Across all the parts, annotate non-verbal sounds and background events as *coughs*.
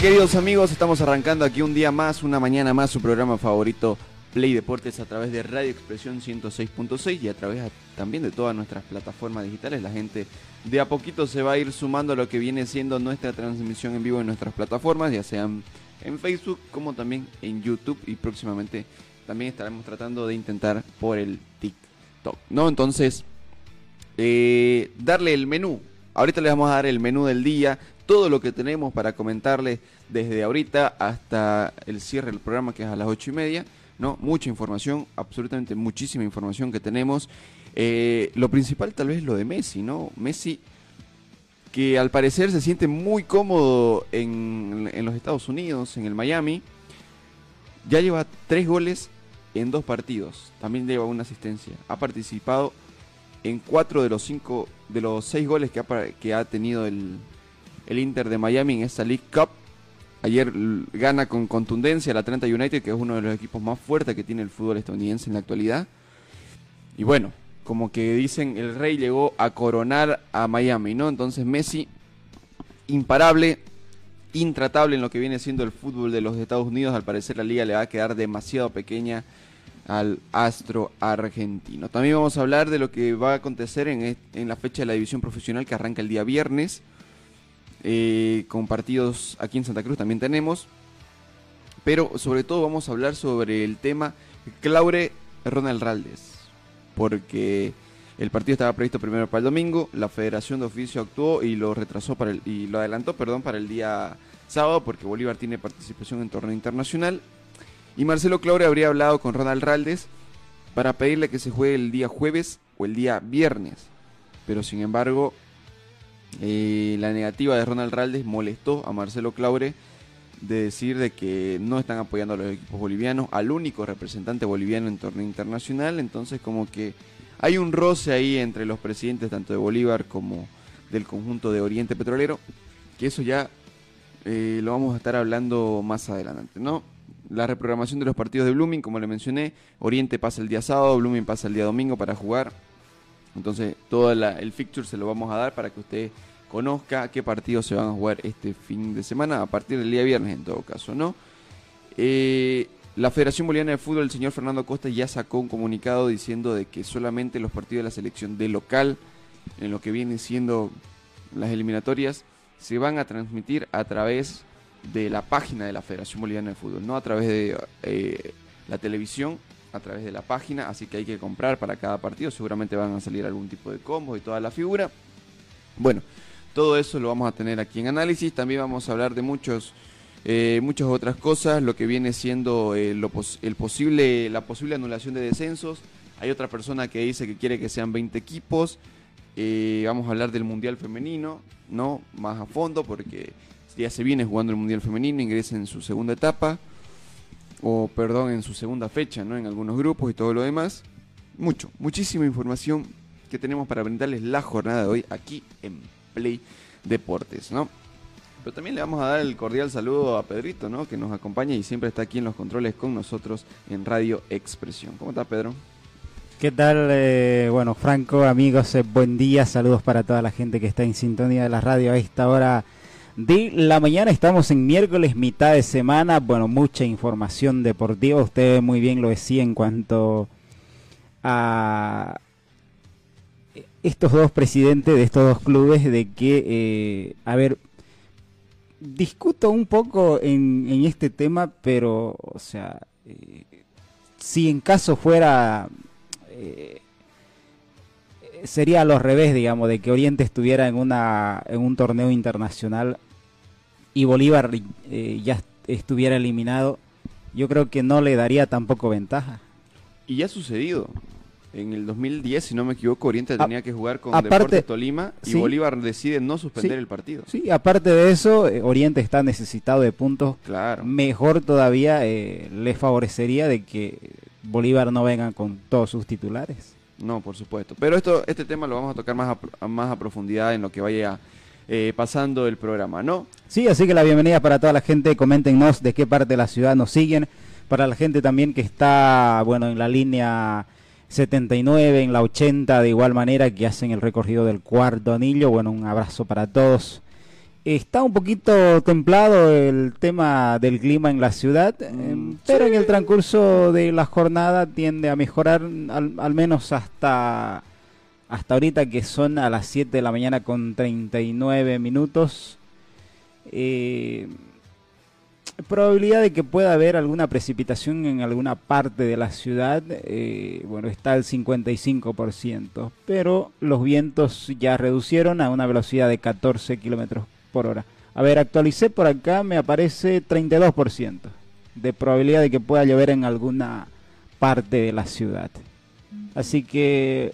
Queridos amigos? Estamos arrancando aquí un día más, una mañana más, su programa favorito Play Deportes a través de Radio Expresión 106.6 y a través también de todas nuestras plataformas digitales. La gente de a poquito se va a ir sumando a lo que viene siendo nuestra transmisión en vivo en nuestras plataformas, ya sean en Facebook como también en YouTube y próximamente también estaremos tratando de intentar por el TikTok. ¿No? Entonces, eh, darle el menú. Ahorita le vamos a dar el menú del día, todo lo que tenemos para comentarles desde ahorita hasta el cierre del programa que es a las ocho y media, ¿no? Mucha información, absolutamente muchísima información que tenemos. Eh, lo principal tal vez lo de Messi, ¿no? Messi que al parecer se siente muy cómodo en, en los Estados Unidos, en el Miami. Ya lleva tres goles en dos partidos. También lleva una asistencia. Ha participado en cuatro de los cinco, de los seis goles que ha, que ha tenido el, el Inter de Miami en esta League Cup. Ayer gana con contundencia el Atlanta United, que es uno de los equipos más fuertes que tiene el fútbol estadounidense en la actualidad. Y bueno, como que dicen, el rey llegó a coronar a Miami, ¿no? Entonces Messi, imparable, intratable en lo que viene siendo el fútbol de los Estados Unidos. Al parecer la liga le va a quedar demasiado pequeña al astro argentino. También vamos a hablar de lo que va a acontecer en, en la fecha de la división profesional que arranca el día viernes. Eh, con partidos aquí en Santa Cruz también tenemos. Pero sobre todo vamos a hablar sobre el tema Claure Ronald Raldes. Porque el partido estaba previsto primero para el domingo, la Federación de Oficio actuó y lo retrasó para el, y lo adelantó, perdón, para el día sábado porque Bolívar tiene participación en torneo internacional. Y Marcelo Claure habría hablado con Ronald Raldes para pedirle que se juegue el día jueves o el día viernes. Pero sin embargo, eh, la negativa de Ronald Raldes molestó a Marcelo Claure de decir de que no están apoyando a los equipos bolivianos, al único representante boliviano en torneo internacional, entonces como que hay un roce ahí entre los presidentes tanto de Bolívar como del conjunto de Oriente Petrolero, que eso ya eh, lo vamos a estar hablando más adelante, ¿no? La reprogramación de los partidos de Blooming, como le mencioné, Oriente pasa el día sábado, Blooming pasa el día domingo para jugar entonces, todo el fixture se lo vamos a dar para que usted conozca qué partidos se van a jugar este fin de semana, a partir del día viernes en todo caso, ¿no? Eh, la Federación Boliviana de Fútbol, el señor Fernando Costa, ya sacó un comunicado diciendo de que solamente los partidos de la selección de local, en lo que vienen siendo las eliminatorias, se van a transmitir a través de la página de la Federación Boliviana de Fútbol, no a través de eh, la televisión a través de la página, así que hay que comprar para cada partido, seguramente van a salir algún tipo de combo y toda la figura. Bueno, todo eso lo vamos a tener aquí en análisis, también vamos a hablar de muchos eh, muchas otras cosas, lo que viene siendo eh, el posible, la posible anulación de descensos. Hay otra persona que dice que quiere que sean 20 equipos. Eh, vamos a hablar del Mundial Femenino, ¿no? Más a fondo, porque ya se viene jugando el Mundial Femenino, ingresa en su segunda etapa o perdón, en su segunda fecha, ¿no? En algunos grupos y todo lo demás. Mucho, muchísima información que tenemos para brindarles la jornada de hoy aquí en Play Deportes, ¿no? Pero también le vamos a dar el cordial saludo a Pedrito, ¿no? Que nos acompaña y siempre está aquí en los controles con nosotros en Radio Expresión. ¿Cómo está, Pedro? ¿Qué tal? Eh, bueno, Franco, amigos, eh, buen día. Saludos para toda la gente que está en sintonía de la radio a esta hora de la mañana. Estamos en miércoles, mitad de semana. Bueno, mucha información deportiva. Usted muy bien lo decía en cuanto a estos dos presidentes de estos dos clubes de que, eh, a ver, discuto un poco en, en este tema, pero, o sea, eh, si en caso fuera... Eh, sería a los revés, digamos, de que Oriente estuviera en, una, en un torneo internacional y Bolívar eh, ya estuviera eliminado, yo creo que no le daría tampoco ventaja. Y ya ha sucedido. En el 2010, si no me equivoco, Oriente tenía que jugar con Deportes Tolima y Bolívar decide no suspender el partido. Sí, aparte de eso, eh, Oriente está necesitado de puntos. Claro. Mejor todavía eh, le favorecería de que Bolívar no venga con todos sus titulares. No, por supuesto. Pero esto, este tema lo vamos a tocar más a, más a profundidad en lo que vaya eh, pasando el programa, ¿no? Sí, así que la bienvenida para toda la gente. Coméntenos de qué parte de la ciudad nos siguen. Para la gente también que está, bueno, en la línea 79, en la 80, de igual manera que hacen el recorrido del cuarto anillo. Bueno, un abrazo para todos. Está un poquito templado el tema del clima en la ciudad, eh, mm, pero en el transcurso de la jornada tiende a mejorar al, menos hasta, hasta ahorita que son a las 7 de la mañana con 39 minutos. Eh, probabilidad de que pueda haber alguna precipitación en alguna parte de la ciudad, eh, bueno, está al 55%, pero los vientos ya reducieron a una velocidad de 14 kilómetros por hora. A ver, actualicé por acá, me aparece 32% de probabilidad de que pueda llover en alguna parte de la ciudad. Así que,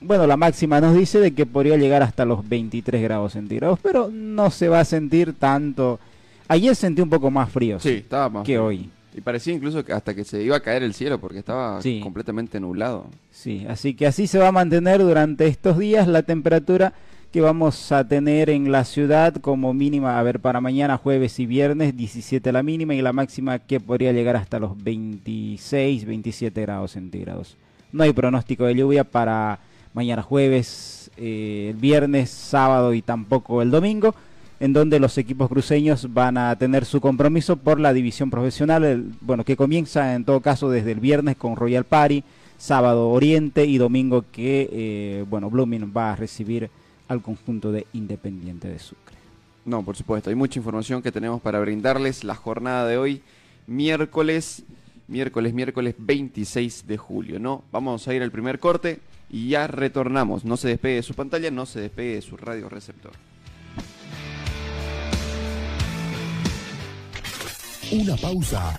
bueno, la máxima nos dice de que podría llegar hasta los 23 grados centígrados, pero no se va a sentir tanto. Ayer sentí un poco más frío sí, estaba más que hoy. Y parecía incluso que hasta que se iba a caer el cielo porque estaba completamente nublado. Sí, así que así se va a mantener durante estos días la temperatura que vamos a tener en la ciudad como mínima, a ver, para mañana, jueves y viernes, 17 la mínima y la máxima que podría llegar hasta los 26, 27 grados centígrados. No hay pronóstico de lluvia para mañana jueves, eh, el viernes, sábado y tampoco el domingo, en donde los equipos cruceños van a tener su compromiso por la división profesional, bueno, que comienza en todo caso desde el viernes con Royal Party, sábado Oriente y domingo que, eh, bueno, Blooming va a recibir al conjunto de Independiente de Sucre. No, por supuesto, hay mucha información que tenemos para brindarles la jornada de hoy, miércoles, miércoles, miércoles 26 de julio, ¿no? Vamos a ir al primer corte y ya retornamos. No se despegue de su pantalla, no se despegue de su radio receptor. Una pausa.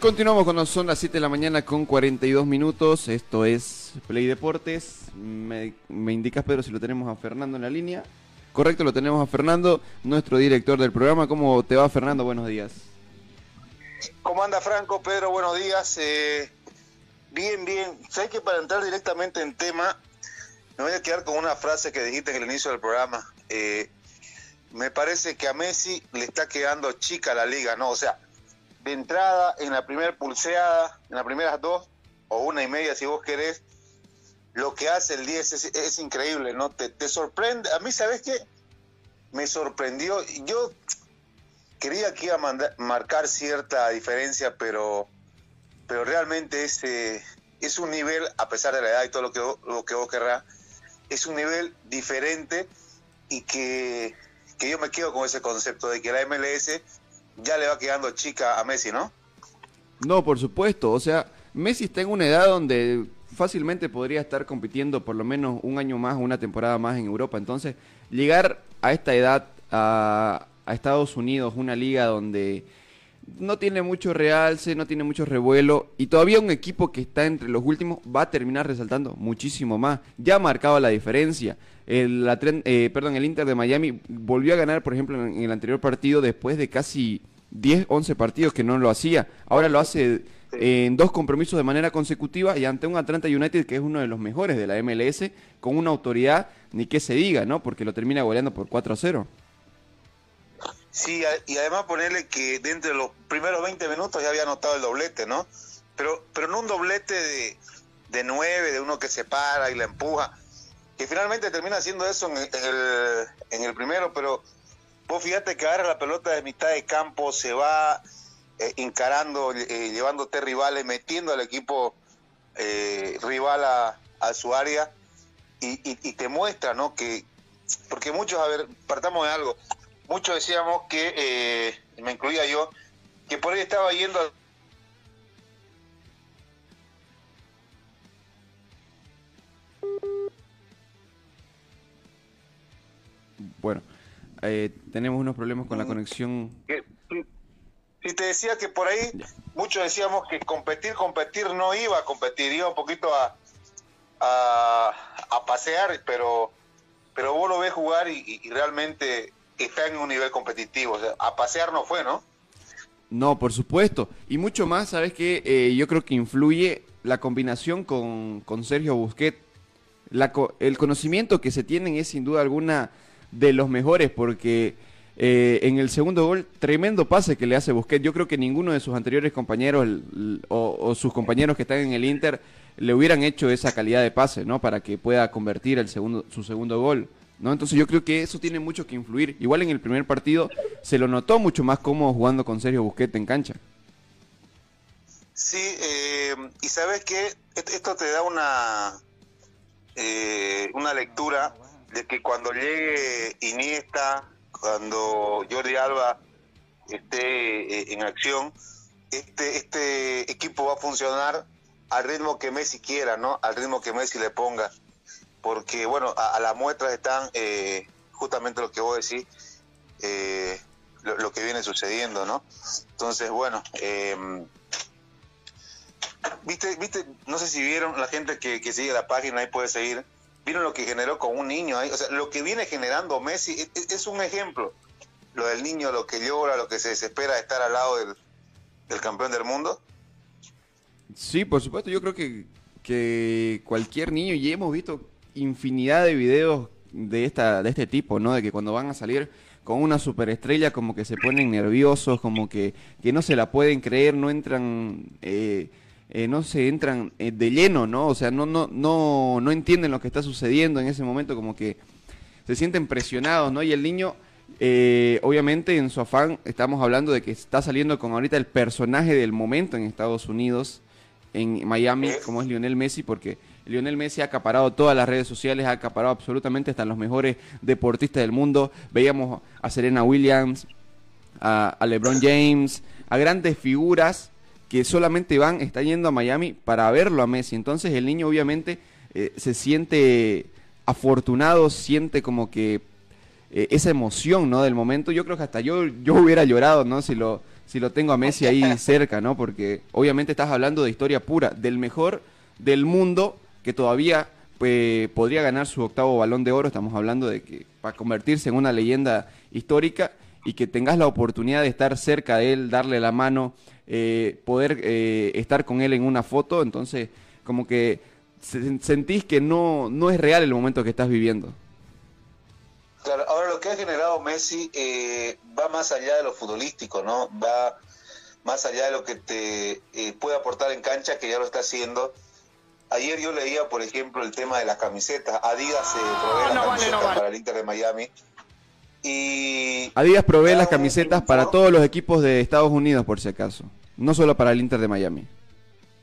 Continuamos cuando son las 7 de la mañana con 42 minutos. Esto es Play Deportes. Me, indicas, Pedro, si lo tenemos a Fernando en la línea. Correcto, lo tenemos a Fernando, nuestro director del programa. ¿Cómo te va, Fernando? Buenos días. ¿Cómo anda, Franco? Pedro, buenos días. Eh, bien, bien. Sé que para entrar directamente en tema, me voy a quedar con una frase que dijiste en el inicio del programa. Eh, me parece que a Messi le está quedando chica la liga, ¿no? O sea, de entrada en la primera pulseada, en las primeras dos, o una y media si vos querés, lo que hace el 10 es, increíble, ¿no? Te, te, sorprende. A mí, ¿sabes qué? Me sorprendió. Yo quería que a marcar cierta diferencia, pero, pero realmente ese es un nivel, a pesar de la edad y todo lo que, lo que vos querrás, es un nivel diferente y que, que yo me quedo con ese concepto de que la MLS ya le va quedando chica a Messi, ¿no? No, por supuesto. O sea, Messi está en una edad donde fácilmente podría estar compitiendo por lo menos un año más, una temporada más en Europa. Entonces, llegar a esta edad a, Estados Unidos, una liga donde no tiene mucho realce, no tiene mucho revuelo y todavía un equipo que está entre los últimos va a terminar resaltando muchísimo más. Ya ha marcado la diferencia. El, eh, perdón, el Inter de Miami volvió a ganar, por ejemplo, en el anterior partido después de casi 10, 11 partidos que no lo hacía. Ahora lo hace en dos compromisos de manera consecutiva y ante un Atlanta United que es uno de los mejores de la MLS, con una autoridad, ni que se diga, ¿no? Porque lo termina goleando por 4 a 0. Sí, y además ponerle que dentro de los primeros 20 minutos ya había anotado el doblete, ¿no? Pero, pero no un doblete de, de 9, de uno que se para y la empuja, que finalmente termina haciendo eso en el, en el primero, pero vos fíjate que agarra la pelota de mitad de campo, se va eh, encarando, eh, llevándote rivales, metiendo al equipo eh, rival a, a, su área y, te muestra, ¿no? Que, porque muchos, a ver, partamos de algo, muchos decíamos que, eh, me incluía yo, que por ahí estaba yendo Bueno, eh, tenemos unos problemas con la conexión. Y te decía que por ahí muchos decíamos que competir, competir no iba a competir, iba un poquito a, a, a pasear, pero, pero vos lo ves jugar y, y realmente está en un nivel competitivo. O sea, a pasear no fue, ¿no? No, por supuesto. Y mucho más, ¿sabes qué? Eh, yo creo que influye la combinación con, con Sergio Busquets. La, el conocimiento que se tienen es sin duda alguna de los mejores porque eh, en el segundo gol, tremendo pase que le hace Busquets. Yo creo que ninguno de sus anteriores compañeros o, sus compañeros que están en el Inter le hubieran hecho esa calidad de pase, ¿no? Para que pueda convertir el segundo, su segundo gol. ¿no? Entonces yo creo que eso tiene mucho que influir. Igual en el primer partido se lo notó mucho más cómodo jugando con Sergio Busquets en cancha. Sí, eh, y sabes que esto te da una eh, una lectura de que cuando llegue Iniesta, cuando Jordi Alba esté eh, en acción, este este equipo va a funcionar al ritmo que Messi quiera, ¿no? Al ritmo que Messi le ponga porque bueno, a, a las muestras están eh, justamente lo que vos decís, eh, lo, que viene sucediendo, ¿no? Entonces, bueno, eh, viste, viste, no sé si vieron la gente que, sigue la página ahí puede seguir, vieron lo que generó con un niño ahí, o sea, lo que viene generando Messi es, es un ejemplo, lo del niño, lo que llora, lo que se desespera de estar al lado del, del campeón del mundo. Sí, por supuesto, yo creo que, que cualquier niño, y hemos visto infinidad de videos de esta de este tipo, ¿no? De que cuando van a salir con una superestrella como que se ponen nerviosos, como que, que no se la pueden creer, no entran eh, eh, no se entran eh, de lleno, ¿no? O sea, no no no no entienden lo que está sucediendo en ese momento, como que se sienten presionados, ¿no? Y el niño eh, obviamente en su afán estamos hablando de que está saliendo con ahorita el personaje del momento en Estados Unidos, en Miami, como es Lionel Messi, porque Lionel Messi ha acaparado todas las redes sociales, ha acaparado absolutamente hasta los mejores deportistas del mundo. Veíamos a Serena Williams, a, a LeBron James, a grandes figuras que solamente van, está yendo a Miami para verlo a Messi. Entonces el niño obviamente eh, se siente afortunado, siente como que eh, esa emoción, ¿no? Del momento. Yo creo que hasta yo, yo hubiera llorado, ¿no? Si lo, si lo tengo a Messi ahí *laughs* cerca, ¿no? Porque obviamente estás hablando de historia pura, del mejor del mundo que todavía pues, podría ganar su octavo balón de oro. Estamos hablando de que para convertirse en una leyenda histórica y que tengas la oportunidad de estar cerca de él, darle la mano, eh, poder eh, estar con él en una foto. Entonces, como que sentís que no, no es real el momento que estás viviendo. Claro, ahora lo que ha generado Messi eh, va más allá de lo futbolístico, ¿no? Va más allá de lo que te eh, puede aportar en cancha, que ya lo está haciendo. Ayer yo leía, por ejemplo, el tema de las camisetas. Adidas se eh, provee las no camisetas vale, no para el Inter de Miami. Y Adidas provee las camisetas para todos los equipos de Estados Unidos, por si acaso. No solo para el Inter de Miami.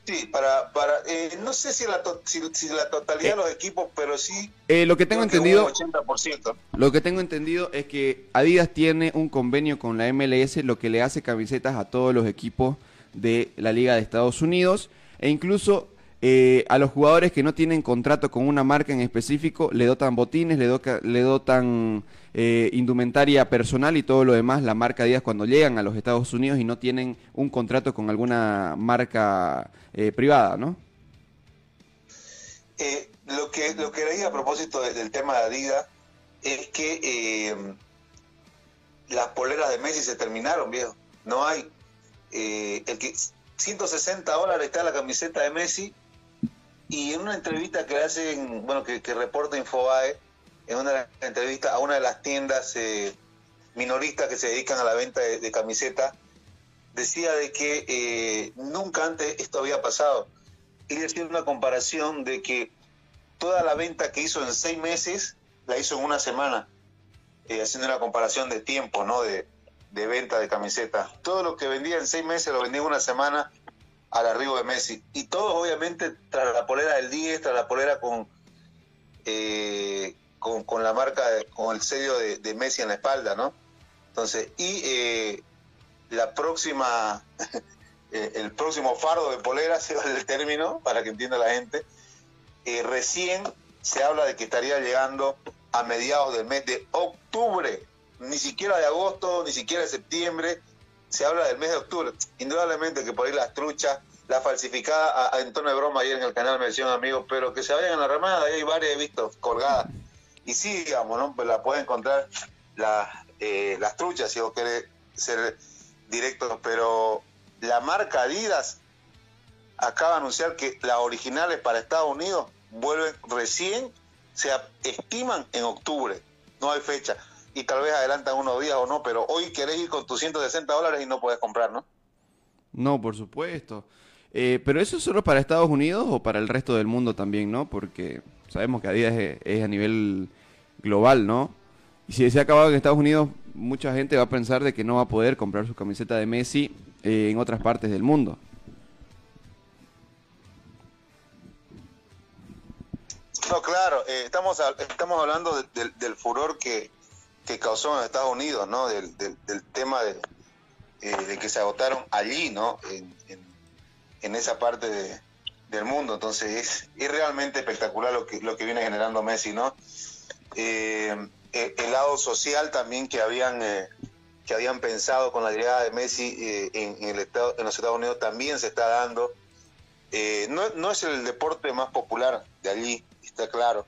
Sí, para, para eh, no sé si la, si, la totalidad de los equipos, pero sí. Eh, lo que tengo entendido. 80%. Lo que tengo entendido es que Adidas tiene un convenio con la MLS, lo que le hace camisetas a todos los equipos de la Liga de Estados Unidos e incluso eh, a los jugadores que no tienen contrato con una marca en específico le dotan botines, le, le dotan eh, indumentaria personal y todo lo demás, la marca Díaz cuando llegan a los Estados Unidos y no tienen un contrato con alguna marca eh, privada, ¿no? Eh, lo que lo que leí a propósito del tema de Adidas es que las poleras de Messi se terminaron, viejo. No hay. el que 160 dólares está la camiseta de Messi y en una entrevista que hacen, bueno, que, que reporta Infobae, en una entrevista a una de las tiendas eh, minoristas que se dedican a la venta de, camisetas, decía de que eh, nunca antes esto había pasado. Y decía una comparación de que toda la venta que hizo en seis meses la hizo en una semana, eh, haciendo una comparación de tiempo, ¿no? De, de venta de camisetas. Todo lo que vendía en seis meses lo vendía en una semana al arribo de Messi. Y todo obviamente tras la polera del 10, tras la polera con, eh, con, la marca, con el sello de, Messi en la espalda, ¿no? Entonces, y eh, la próxima, *laughs* eh, el próximo fardo de polera, *laughs* se va el término, para que entienda la gente, eh, recién se habla de que estaría llegando a mediados del mes de octubre, ni siquiera de agosto, ni siquiera de septiembre, se habla del mes de octubre. Indudablemente que por ahí las truchas, la falsificada, a, en tono de broma ayer en el canal me decían amigos, pero que se vayan a la remada, ahí hay varias he visto colgadas y sí, digamos, ¿no? Pues la puede encontrar eh, las truchas, si vos querés ser directo, pero la marca Adidas acaba de anunciar que las originales para Estados Unidos vuelven recién, se estiman en octubre, no hay fecha. Y tal vez adelantan unos días o no, pero hoy querés ir con tus 160 dólares y no puedes comprar, ¿no? No, por supuesto. Eh, pero eso es solo para Estados Unidos o para el resto del mundo también, ¿no? Porque sabemos que Adidas es a nivel global, ¿no? Y si se ha acabado en Estados Unidos, mucha gente va a pensar de que no va a poder comprar su camiseta de Messi eh, en otras partes del mundo. No, claro, eh, estamos, estamos hablando del furor que, causó en Estados Unidos, ¿no? Del, tema de, eh, que se agotaron allí, ¿no? En, en, esa parte del mundo. Entonces es, es realmente espectacular lo que, lo que viene generando Messi, ¿no? Eh, eh, el lado social también que habían que habían pensado con la llegada de Messi en, el estado, en los Estados Unidos también se está dando. no es el deporte más popular de allí, está claro,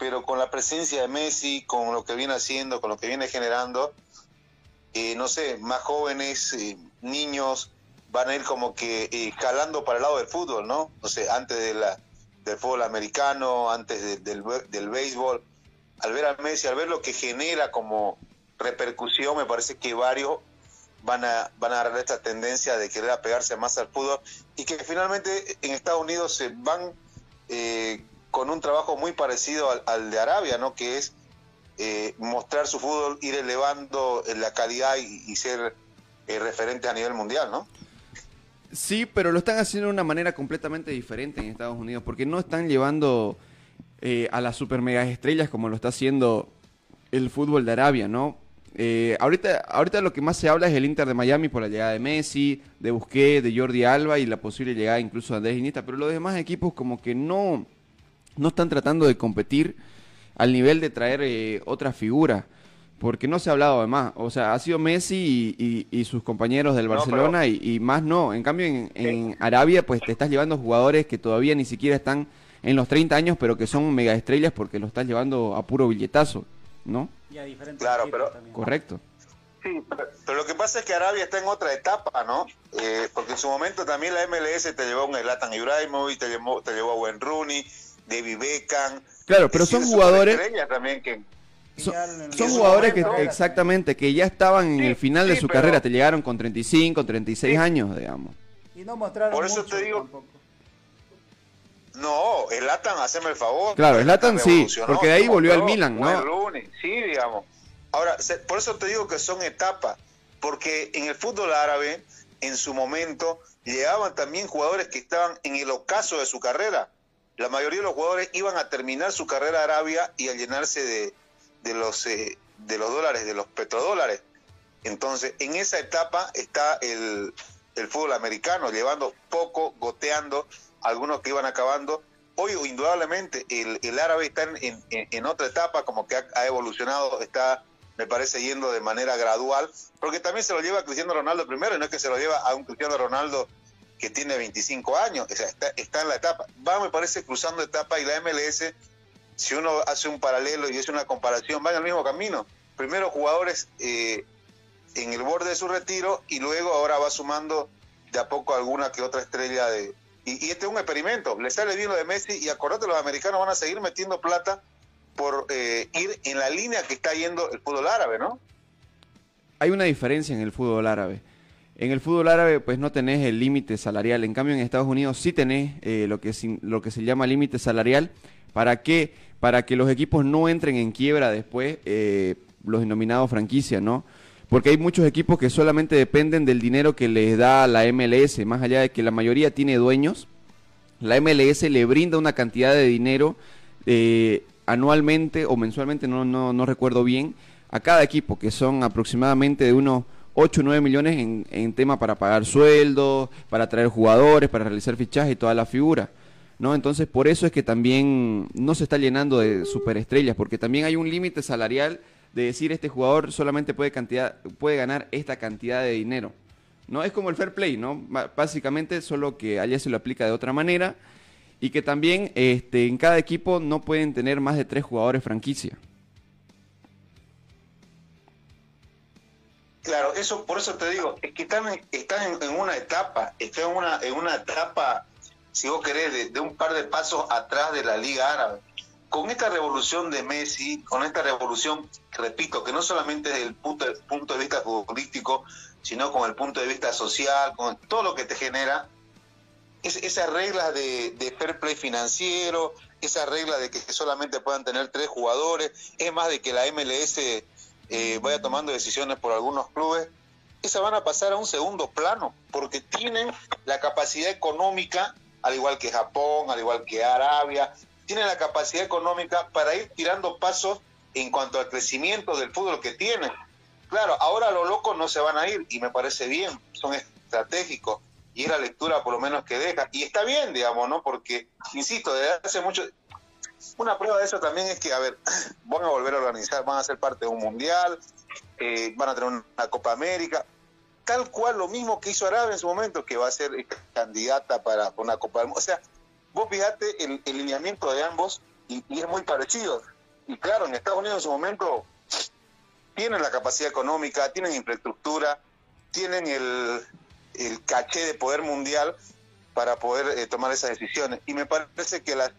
pero con la presencia de Messi, con lo que viene haciendo, con lo que viene generando, no sé, más jóvenes, niños, van a ir como que escalando para el lado del fútbol, ¿no? No sé, antes de del fútbol americano, antes del, del béisbol, al ver a Messi, al ver lo que genera como repercusión, me parece que varios van a, van a agarrar esta tendencia de querer apegarse más al fútbol y que finalmente en Estados Unidos se van eh, con un trabajo muy parecido al, de Arabia, ¿no? que es eh, mostrar su fútbol, ir elevando la calidad y, ser eh, referente a nivel mundial, ¿no? Sí, pero lo están haciendo de una manera completamente diferente en Estados Unidos, porque no están llevando eh, a las super mega estrellas como lo está haciendo el fútbol de Arabia, ¿no? Eh, ahorita, ahorita lo que más se habla es el Inter de Miami por la llegada de Messi, de Busquets, de Jordi Alba y la posible llegada incluso de Andrés Iniesta, pero los demás equipos como que no, no están tratando de competir al nivel de traer eh, otra figura, porque no se ha hablado de más. O sea, ha sido Messi y, sus compañeros del Barcelona y, más no. En cambio, en, en Arabia, pues te estás llevando jugadores que todavía ni siquiera están en los 30 años, pero que son mega estrellas porque lo estás llevando a puro billetazo, ¿no? Y a diferentes claro, pero correcto. Sí, pero, lo que pasa es que Arabia está en otra etapa, ¿no? Eh, porque en su momento también la MLS te llevó a un Zlatan Ibrahimovic, te llevó, te llevó a Wayne Rooney, David Beckham. Claro, pero son jugadores también que son, jugadores que exactamente que ya estaban en el final de su carrera, te llegaron con 35, 36 años, digamos. Y no mostraron Por eso te digo, no, el Latan, haceme el favor. Claro, el Latan sí, porque de ahí volvió al Milan, ¿no? sí, digamos. Ahora, por eso te digo que son etapas, porque en el fútbol árabe en su momento llegaban también jugadores que estaban en el ocaso de su carrera. La mayoría de los jugadores iban a terminar su carrera Arabia y a llenarse de, de los, eh, de los dólares, de los petrodólares. Entonces, en esa etapa está el, el fútbol americano, llevando poco, goteando, algunos que iban acabando. Hoy, indudablemente, el, el árabe está en, en, otra etapa, como que ha, evolucionado, está, me parece, yendo de manera gradual, porque también se lo lleva Cristiano Ronaldo primero, y no es que se lo lleva a un Cristiano Ronaldo que tiene 25 años, o sea, está, está en la etapa. Va, me parece, cruzando etapa y la MLS, si uno hace un paralelo y hace una comparación, va en el mismo camino. Primero jugadores eh, en el borde de su retiro y luego ahora va sumando de a poco alguna que otra estrella de... Y, este es un experimento, le sale bien lo de Messi y acordate, los americanos van a seguir metiendo plata por eh, ir en la línea que está yendo el fútbol árabe, ¿no? Hay una diferencia en el fútbol árabe. En el fútbol árabe pues no tenés el límite salarial, en cambio en Estados Unidos sí tenés eh, lo, que, lo que se llama límite salarial. ¿Para qué? Para que los equipos no entren en quiebra después, eh, los denominados franquicias, ¿no? porque hay muchos equipos que solamente dependen del dinero que les da la MLS, más allá de que la mayoría tiene dueños, la MLS le brinda una cantidad de dinero eh, anualmente o mensualmente, no, no, no, recuerdo bien, a cada equipo, que son aproximadamente de unos 8 o 9 millones en, en tema para pagar sueldos, para traer jugadores, para realizar fichajes y toda la figura. ¿no? Entonces, por eso es que también no se está llenando de superestrellas, porque también hay un límite salarial de decir este jugador solamente puede, cantidad, puede ganar esta cantidad de dinero. ¿no? Es como el fair play, ¿no? Básicamente, solo que allá se lo aplica de otra manera y que también este, en cada equipo no pueden tener más de tres jugadores franquicia. Claro, eso por eso te digo, es que están, están en, una etapa, están en una, en una etapa, si vos querés, de, de un par de pasos atrás de la Liga Árabe. Con esta revolución de Messi, con esta revolución, repito, que no solamente desde el punto de, punto de vista futbolístico, sino con el punto de vista social, con todo lo que te genera, es, esas reglas de, fair play financiero, esa regla de que solamente puedan tener tres jugadores, es más de que la MLS eh, vaya tomando decisiones por algunos clubes, esas van a pasar a un segundo plano, porque tienen la capacidad económica, al igual que Japón, al igual que Arabia, tiene la capacidad económica para ir tirando pasos en cuanto al crecimiento del fútbol que tienen. Claro, ahora los locos no se van a ir y me parece bien, son estratégicos y es la lectura por lo menos que deja. Y está bien, digamos, ¿no? Porque, insisto, desde hace mucho... Una prueba de eso también es que, a ver, *clears throat* van a volver a organizar, van a ser parte de un mundial, eh, van a tener una Copa América, tal cual lo mismo que hizo Arabia en su momento, que va a ser candidata para una Copa del Mundo. O sea, vos fijate el, el lineamiento de ambos y, es muy parecido. Y claro, en Estados Unidos en su momento tienen la capacidad económica, tienen infraestructura, tienen el, el caché de poder mundial para poder eh, tomar esas decisiones. Y me parece que la,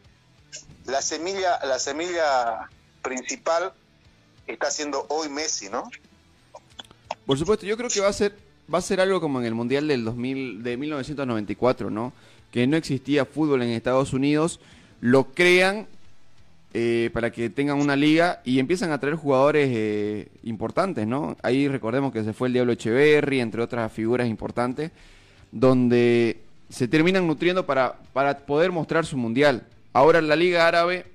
la semilla, la semilla principal está siendo hoy Messi, ¿no? Por supuesto, yo creo que va a ser va a ser algo como en el Mundial del 2000 de 1994, ¿no? que no existía fútbol en Estados Unidos, lo crean eh, para que tengan una liga y empiezan a traer jugadores eh, importantes, ¿no? Ahí recordemos que se fue el Diablo Echeverry, entre otras figuras importantes, donde se terminan nutriendo para, para poder mostrar su mundial. Ahora la Liga Árabe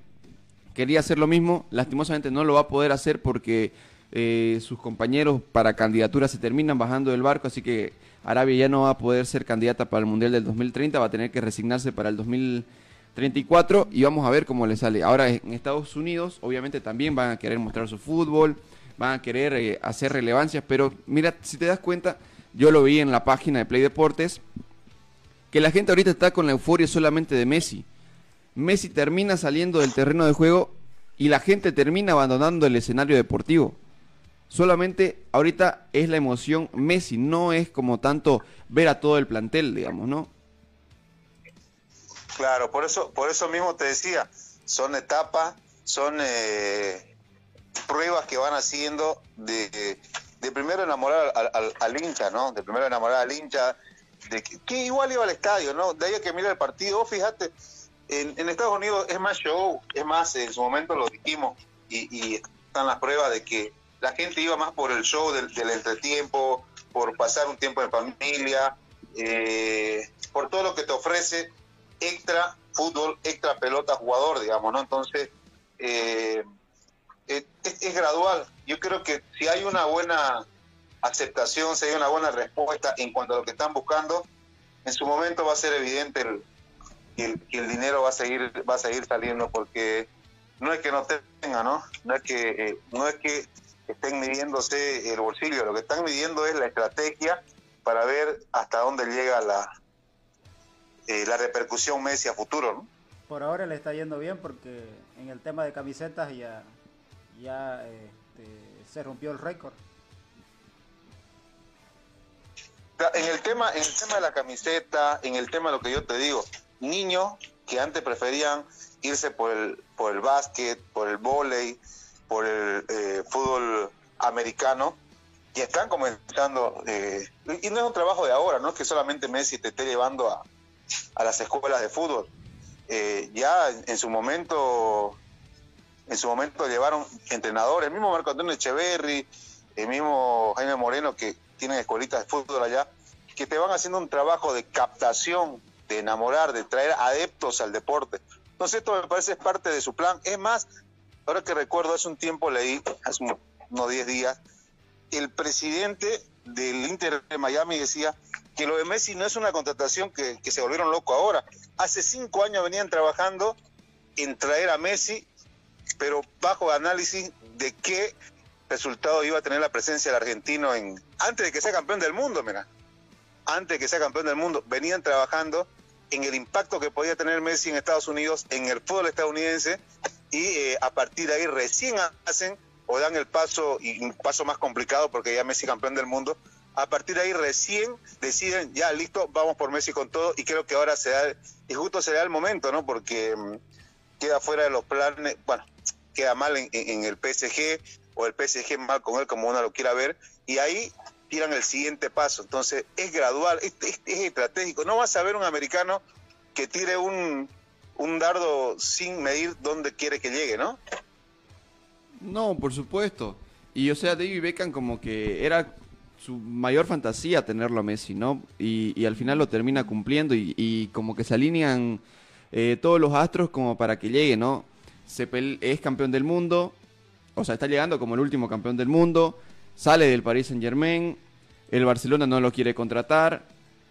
quería hacer lo mismo, lastimosamente no lo va a poder hacer porque eh, sus compañeros para candidatura se terminan bajando del barco, así que Arabia ya no va a poder ser candidata para el Mundial del 2030, va a tener que resignarse para el 2034 y vamos a ver cómo le sale. Ahora en Estados Unidos obviamente también van a querer mostrar su fútbol, van a querer eh, hacer relevancias, pero mira, si te das cuenta, yo lo vi en la página de Play Deportes, que la gente ahorita está con la euforia solamente de Messi. Messi termina saliendo del terreno de juego y la gente termina abandonando el escenario deportivo. Solamente ahorita es la emoción Messi, no es como tanto ver a todo el plantel, digamos, ¿no? Claro, por eso, por eso mismo te decía, son etapas, son eh, pruebas que van haciendo de, de primero enamorar al, al, hincha, ¿no? De primero enamorar al hincha, de que, igual iba al estadio, ¿no? De ahí que mira el partido, fíjate, en, en, Estados Unidos es más show, es más, en su momento lo dijimos, y, y están las pruebas de que la gente iba más por el show del, entretiempo, por pasar un tiempo en familia, eh, por todo lo que te ofrece extra fútbol, extra pelota jugador, digamos, ¿no? Entonces, eh, es, es, gradual. Yo creo que si hay una buena aceptación, si hay una buena respuesta en cuanto a lo que están buscando, en su momento va a ser evidente el, el, que el dinero va a seguir va a seguir saliendo porque no es que no tenga, ¿no? No es que eh, no es que estén midiéndose el bolsillo, lo que están midiendo es la estrategia para ver hasta dónde llega la eh, la repercusión Messi a futuro, ¿no? Por ahora le está yendo bien porque en el tema de camisetas ya ya este, se rompió el récord. En el tema en el tema de la camiseta, en el tema de lo que yo te digo, niños que antes preferían irse por el, por el básquet, por el vóley, por el eh, fútbol americano, y están comenzando, eh, y no es un trabajo de ahora, no es que solamente Messi te esté llevando a, a las escuelas de fútbol. Eh, ya en, su momento, en su momento llevaron entrenadores, el mismo Marco Antonio Echeverry, el mismo Jaime Moreno, que tienen escuelitas de fútbol allá, que te van haciendo un trabajo de captación de enamorar, de traer adeptos al deporte. Entonces esto me parece es parte de su plan. Es más, ahora que recuerdo, hace un tiempo leí, hace unos 10 días, el presidente del Inter de Miami decía que lo de Messi no es una contratación que, que se volvieron locos ahora. Hace cinco años venían trabajando en traer a Messi, pero bajo análisis de qué resultado iba a tener la presencia del argentino en antes de que sea campeón del mundo, mira. Antes de que sea campeón del mundo, venían trabajando en el impacto que podía tener Messi en Estados Unidos, en el fútbol estadounidense, y eh, a partir de ahí recién hacen o dan el paso, y un paso más complicado porque ya Messi campeón del mundo, a partir de ahí recién deciden, ya listo, vamos por Messi con todo, y creo que ahora se da, y justo será el momento, ¿no? Porque mm, queda fuera de los planes, bueno, queda mal en el PSG, o el PSG mal con él como uno lo quiera ver, y ahí tiran el siguiente paso. Entonces es gradual, es, es, estratégico. No vas a ver un americano que tire un, un dardo sin medir dónde quiere que llegue, ¿no? No, por supuesto. Y o sea, David Beckham como que era su mayor fantasía tenerlo a Messi, ¿no? Y, al final lo termina cumpliendo y, y como que se alinean eh, todos los astros como para que llegue, ¿no? Se es campeón del mundo, o sea, está llegando como el último campeón del mundo, sale del Paris Saint Germain, el Barcelona no lo quiere contratar,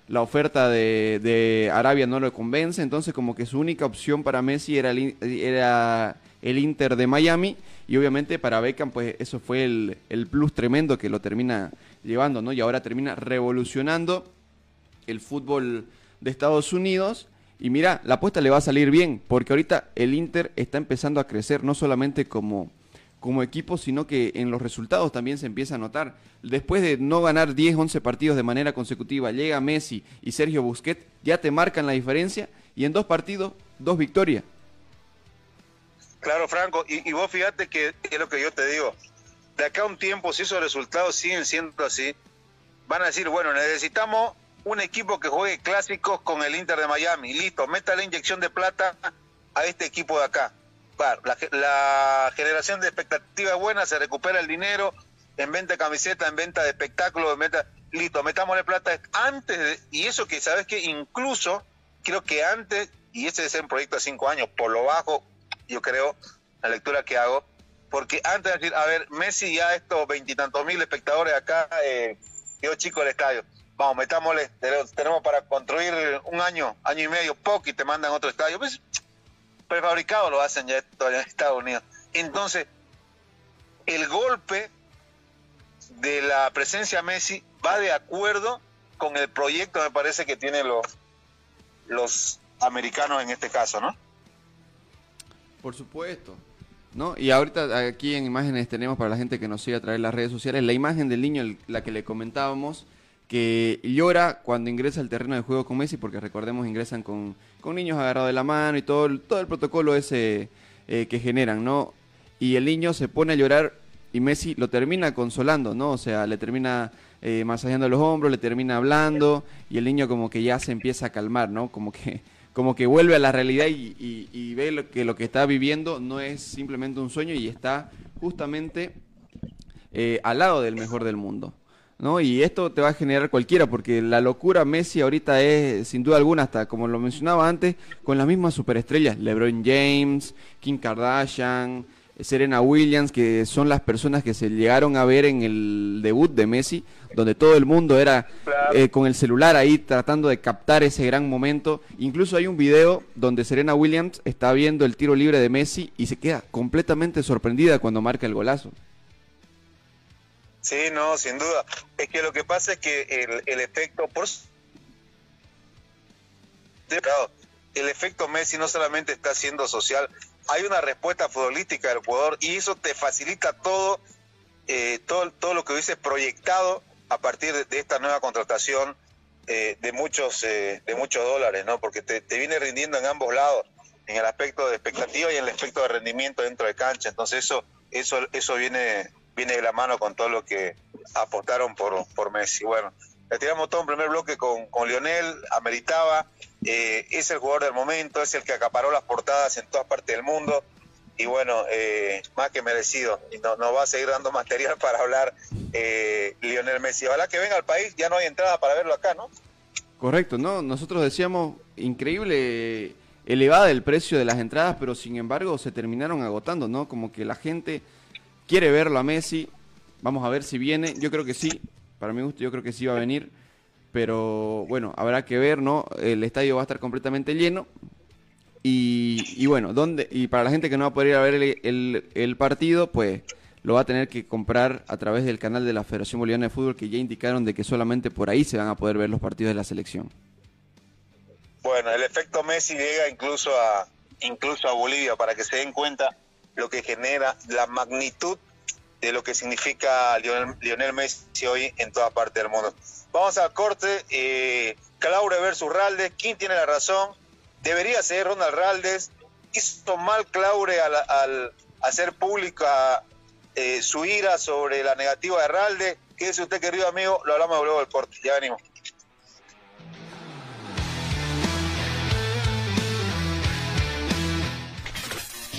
la oferta de, Arabia no lo convence, entonces como que su única opción para Messi era el, era el Inter de Miami y obviamente para Beckham pues eso fue el, el, plus tremendo que lo termina llevando, ¿no? Y ahora termina revolucionando el fútbol de Estados Unidos y mira, la apuesta le va a salir bien porque ahorita el Inter está empezando a crecer no solamente como como equipo, sino que en los resultados también se empieza a notar. Después de no ganar 10, 11 partidos de manera consecutiva, llega Messi y Sergio Busquets, ya te marcan la diferencia y en dos partidos, dos victorias. Claro, Franco, y, y vos fíjate que es lo que yo te digo, de acá a un tiempo, si esos resultados siguen siendo así, van a decir, bueno, necesitamos un equipo que juegue clásicos con el Inter de Miami, listo, meta la inyección de plata a este equipo de acá la, la generación de expectativas buenas, se recupera el dinero en venta de camiseta, en venta de espectáculos, en venta, listo, metámosle plata antes, de, y eso que sabes que incluso creo que antes, y este es un proyecto de cinco años, por lo bajo, yo creo, la lectura que hago, porque antes de decir, a ver, Messi ya estos veintitantos mil espectadores acá, eh, yo chico el estadio, vamos, metámosle, tenemos para construir un año, año y medio, poco y te mandan otro estadio, pues prefabricado lo hacen ya en Estados Unidos. Entonces, el golpe de la presencia Messi va de acuerdo con el proyecto, me parece, que tienen los, los americanos en este caso, ¿no? Por supuesto. ¿No? Y ahorita aquí en imágenes tenemos para la gente que nos sigue a través de las redes sociales la imagen del niño, la que le comentábamos, que llora cuando ingresa al terreno de juego con Messi, porque recordemos ingresan con, con niños agarrados de la mano y todo, todo el protocolo ese eh, que generan, ¿no? Y el niño se pone a llorar y Messi lo termina consolando, ¿no? O sea, le termina eh, masajeando los hombros, le termina hablando y el niño como que ya se empieza a calmar, ¿no? Como que, *laughs* como que vuelve a la realidad y, y, y ve lo que lo que está viviendo no es simplemente un sueño y está justamente eh, al lado del mejor del mundo. ¿No? Y esto te va a generar cualquiera, porque la locura Messi ahorita es, sin duda alguna, hasta como lo mencionaba antes, con las mismas superestrellas, LeBron James, Kim Kardashian, Serena Williams, que son las personas que se llegaron a ver en el debut de Messi, donde todo el mundo era eh, con el celular ahí tratando de captar ese gran momento. Incluso hay un video donde Serena Williams está viendo el tiro libre de Messi y se queda completamente sorprendida cuando marca el golazo. Sí, no, sin duda. Es que lo que pasa es que el, el efecto por el efecto Messi no solamente está siendo social, hay una respuesta futbolística del jugador y eso te facilita todo, eh, todo, todo lo que hubiese proyectado a partir de, esta nueva contratación eh, de muchos eh, de muchos dólares, ¿no? Porque te, te, viene rindiendo en ambos lados, en el aspecto de expectativa y en el aspecto de rendimiento dentro de cancha. Entonces eso eso eso viene viene de la mano con todo lo que apostaron por, por Messi. Bueno, le tiramos todo un primer bloque con, con Lionel, ameritaba, eh, es el jugador del momento, es el que acaparó las portadas en todas partes del mundo y bueno, eh, más que merecido. Y nos no va a seguir dando *laughs* material para hablar eh, Lionel Messi. Ojalá que venga al país, ya no hay entrada para verlo acá, ¿no? Correcto, ¿no? Nosotros decíamos increíble, elevada el precio de las entradas, pero sin embargo se terminaron agotando, ¿no? Como que la gente quiere verlo a Messi. Vamos a ver si viene. Yo creo que sí. Para mi gusto, yo creo que sí va a venir. Pero bueno, habrá que ver, ¿no? El estadio va a estar completamente lleno. Y, bueno, ¿dónde? y para la gente que no va a poder ir a ver el, el, partido, pues lo va a tener que comprar a través del canal de la Federación Boliviana de Fútbol, que ya indicaron de que solamente por ahí se van a poder ver los partidos de la selección. Bueno, el efecto Messi llega incluso a, incluso a Bolivia, para que se den cuenta lo que genera la magnitud de lo que significa Lionel, Messi hoy en toda parte del mundo. Vamos al corte, eh, Claure versus Raldes, ¿quién tiene la razón? Debería ser Ronald Raldes, hizo mal Claure al, hacer pública eh, su ira sobre la negativa de Raldes. ¿Qué dice usted, querido amigo? Lo hablamos luego del corte, ya venimos.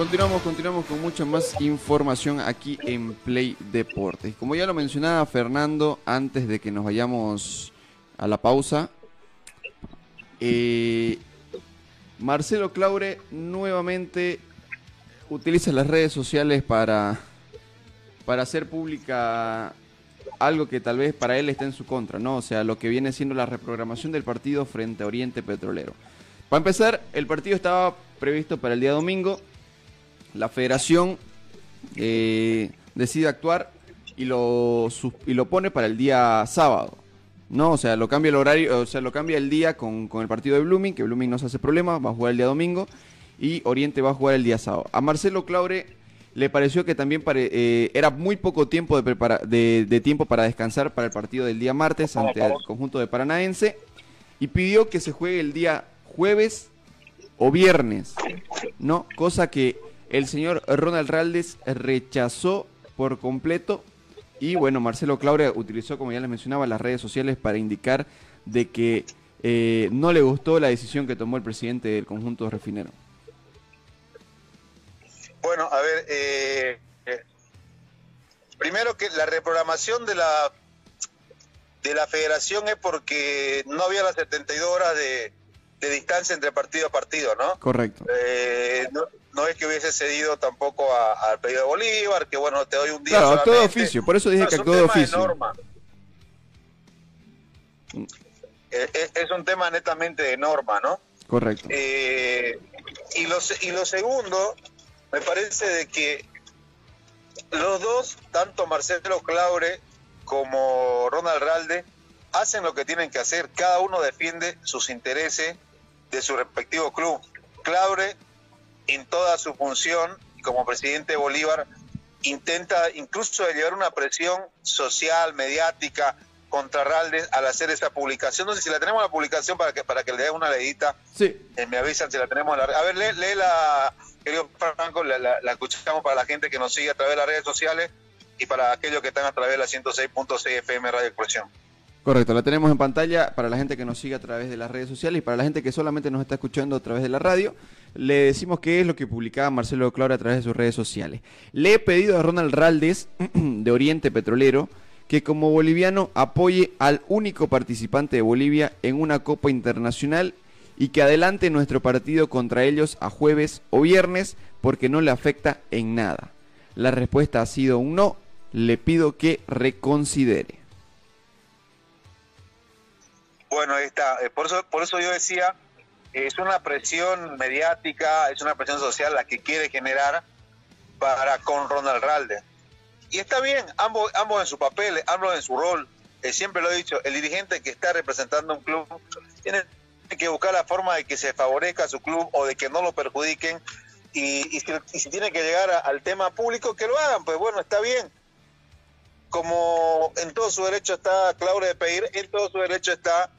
Continuamos, continuamos con mucha más información aquí en Play Deportes. Como ya lo mencionaba Fernando antes de que nos vayamos a la pausa, eh, Marcelo Claure nuevamente utiliza las redes sociales para, para hacer pública algo que tal vez para él esté en su contra, ¿no? O sea, lo que viene siendo la reprogramación del partido frente a Oriente Petrolero. Para empezar, el partido estaba previsto para el día domingo. La federación eh, decide actuar y lo, y lo pone para el día sábado. No, o sea, lo cambia el horario, o sea, lo cambia el día con, el partido de Blooming, que Blooming no se hace problema, va a jugar el día domingo, y Oriente va a jugar el día sábado. A Marcelo Claure le pareció que también eh, era muy poco tiempo de, de, tiempo para descansar para el partido del día martes ante el conjunto de Paranaense, y pidió que se juegue el día jueves o viernes, ¿no? Cosa que el señor Ronald Raldes rechazó por completo Y bueno, Marcelo Claure utilizó, como ya les mencionaba, las redes sociales para indicar de que eh, no le gustó la decisión que tomó el presidente del conjunto refinero. Bueno, a ver, eh, eh, primero que la reprogramación de la de la federación es porque no había las 72 horas de, de distancia entre partido a partido, ¿no? Correcto. Eh, no, es que hubiese cedido tampoco al pedido de Bolívar, que bueno, te doy un día. Claro, todo oficio, por eso dije que todo oficio. norma. Mm. Es, un tema netamente de norma, ¿no? Correcto. y, lo, y lo segundo, me parece de que los dos, tanto Marcelo Claure como Ronald Ralde, hacen lo que tienen que hacer. Cada uno defiende sus intereses de su respectivo club. Claure, en toda su función, como presidente de Bolívar, intenta incluso llevar una presión social, mediática, contra Ralde al hacer esa publicación. No sé si la tenemos la publicación para que para que le dé una leidita. Sí. Eh, me avisan si la tenemos. La... A ver, lee, lee la, querido Franco, la, la, escuchamos para la gente que nos sigue a través de las redes sociales y para aquellos que están a través de la 106.6 FM Radio Expresión. Correcto, la tenemos en pantalla para la gente que nos sigue a través de las redes sociales y para la gente que solamente nos está escuchando a través de la radio, le decimos qué es lo que publicaba Marcelo Claura a través de sus redes sociales. Le he pedido a Ronald Raldes, *clears throat* de Oriente Petrolero, que como boliviano apoye al único participante de Bolivia en una Copa Internacional y que adelante nuestro partido contra ellos a jueves o viernes porque no le afecta en nada. La respuesta ha sido un no, le pido que reconsidere. Bueno, ahí está. Eh, por eso, por eso yo decía, es una presión mediática, es una presión social la que quiere generar para con Ronald Ralde. Y está bien, ambos, ambos en su papel, ambos en su rol. Eh, siempre lo he dicho, el dirigente que está representando un club tiene que buscar la forma de que se favorezca a su club o de que no lo perjudiquen. Y, si, tiene que llegar al tema público, que lo hagan, pues bueno, está bien. Como en todo su derecho está Claudia de pedir, en todo su derecho está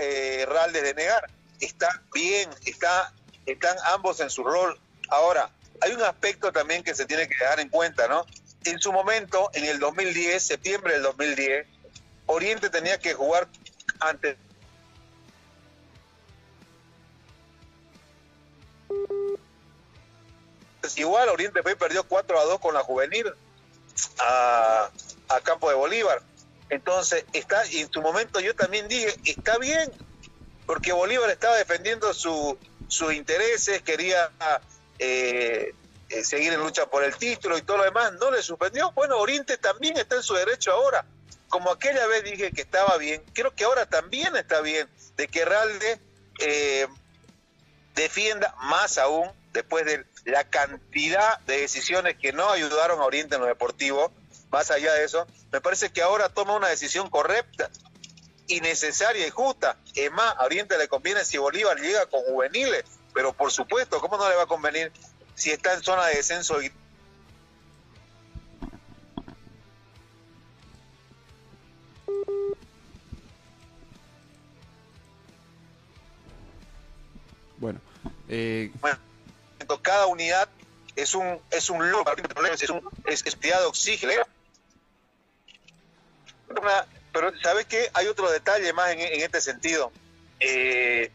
eh, Ralde de negar. Está bien, está, están ambos en su rol. Ahora, hay un aspecto también que se tiene que dar en cuenta, ¿no? En su momento, en el 2010, septiembre del 2010, Oriente tenía que jugar ante Igual Oriente perdió 4 a 2 con la juvenil a, Campo de Bolívar. Entonces, está, y en su momento yo también dije, está bien, porque Bolívar estaba defendiendo su, sus intereses, quería eh, eh, seguir en lucha por el título y todo lo demás, no le suspendió. Bueno, Oriente también está en su derecho ahora. Como aquella vez dije que estaba bien, creo que ahora también está bien de que Ralde eh, defienda más aún después de la cantidad de decisiones que no ayudaron a Oriente en lo deportivo, más allá de eso, me parece que ahora toma una decisión correcta y necesaria y justa. Es más, a Oriente le conviene si Bolívar llega con juveniles, pero por supuesto, ¿cómo no le va a convenir si está en zona de descenso y Bueno, eh, bueno, cada unidad es un es un es un es, de oxígeno. pero ¿sabes qué? Hay otro detalle más en, este sentido. Eh,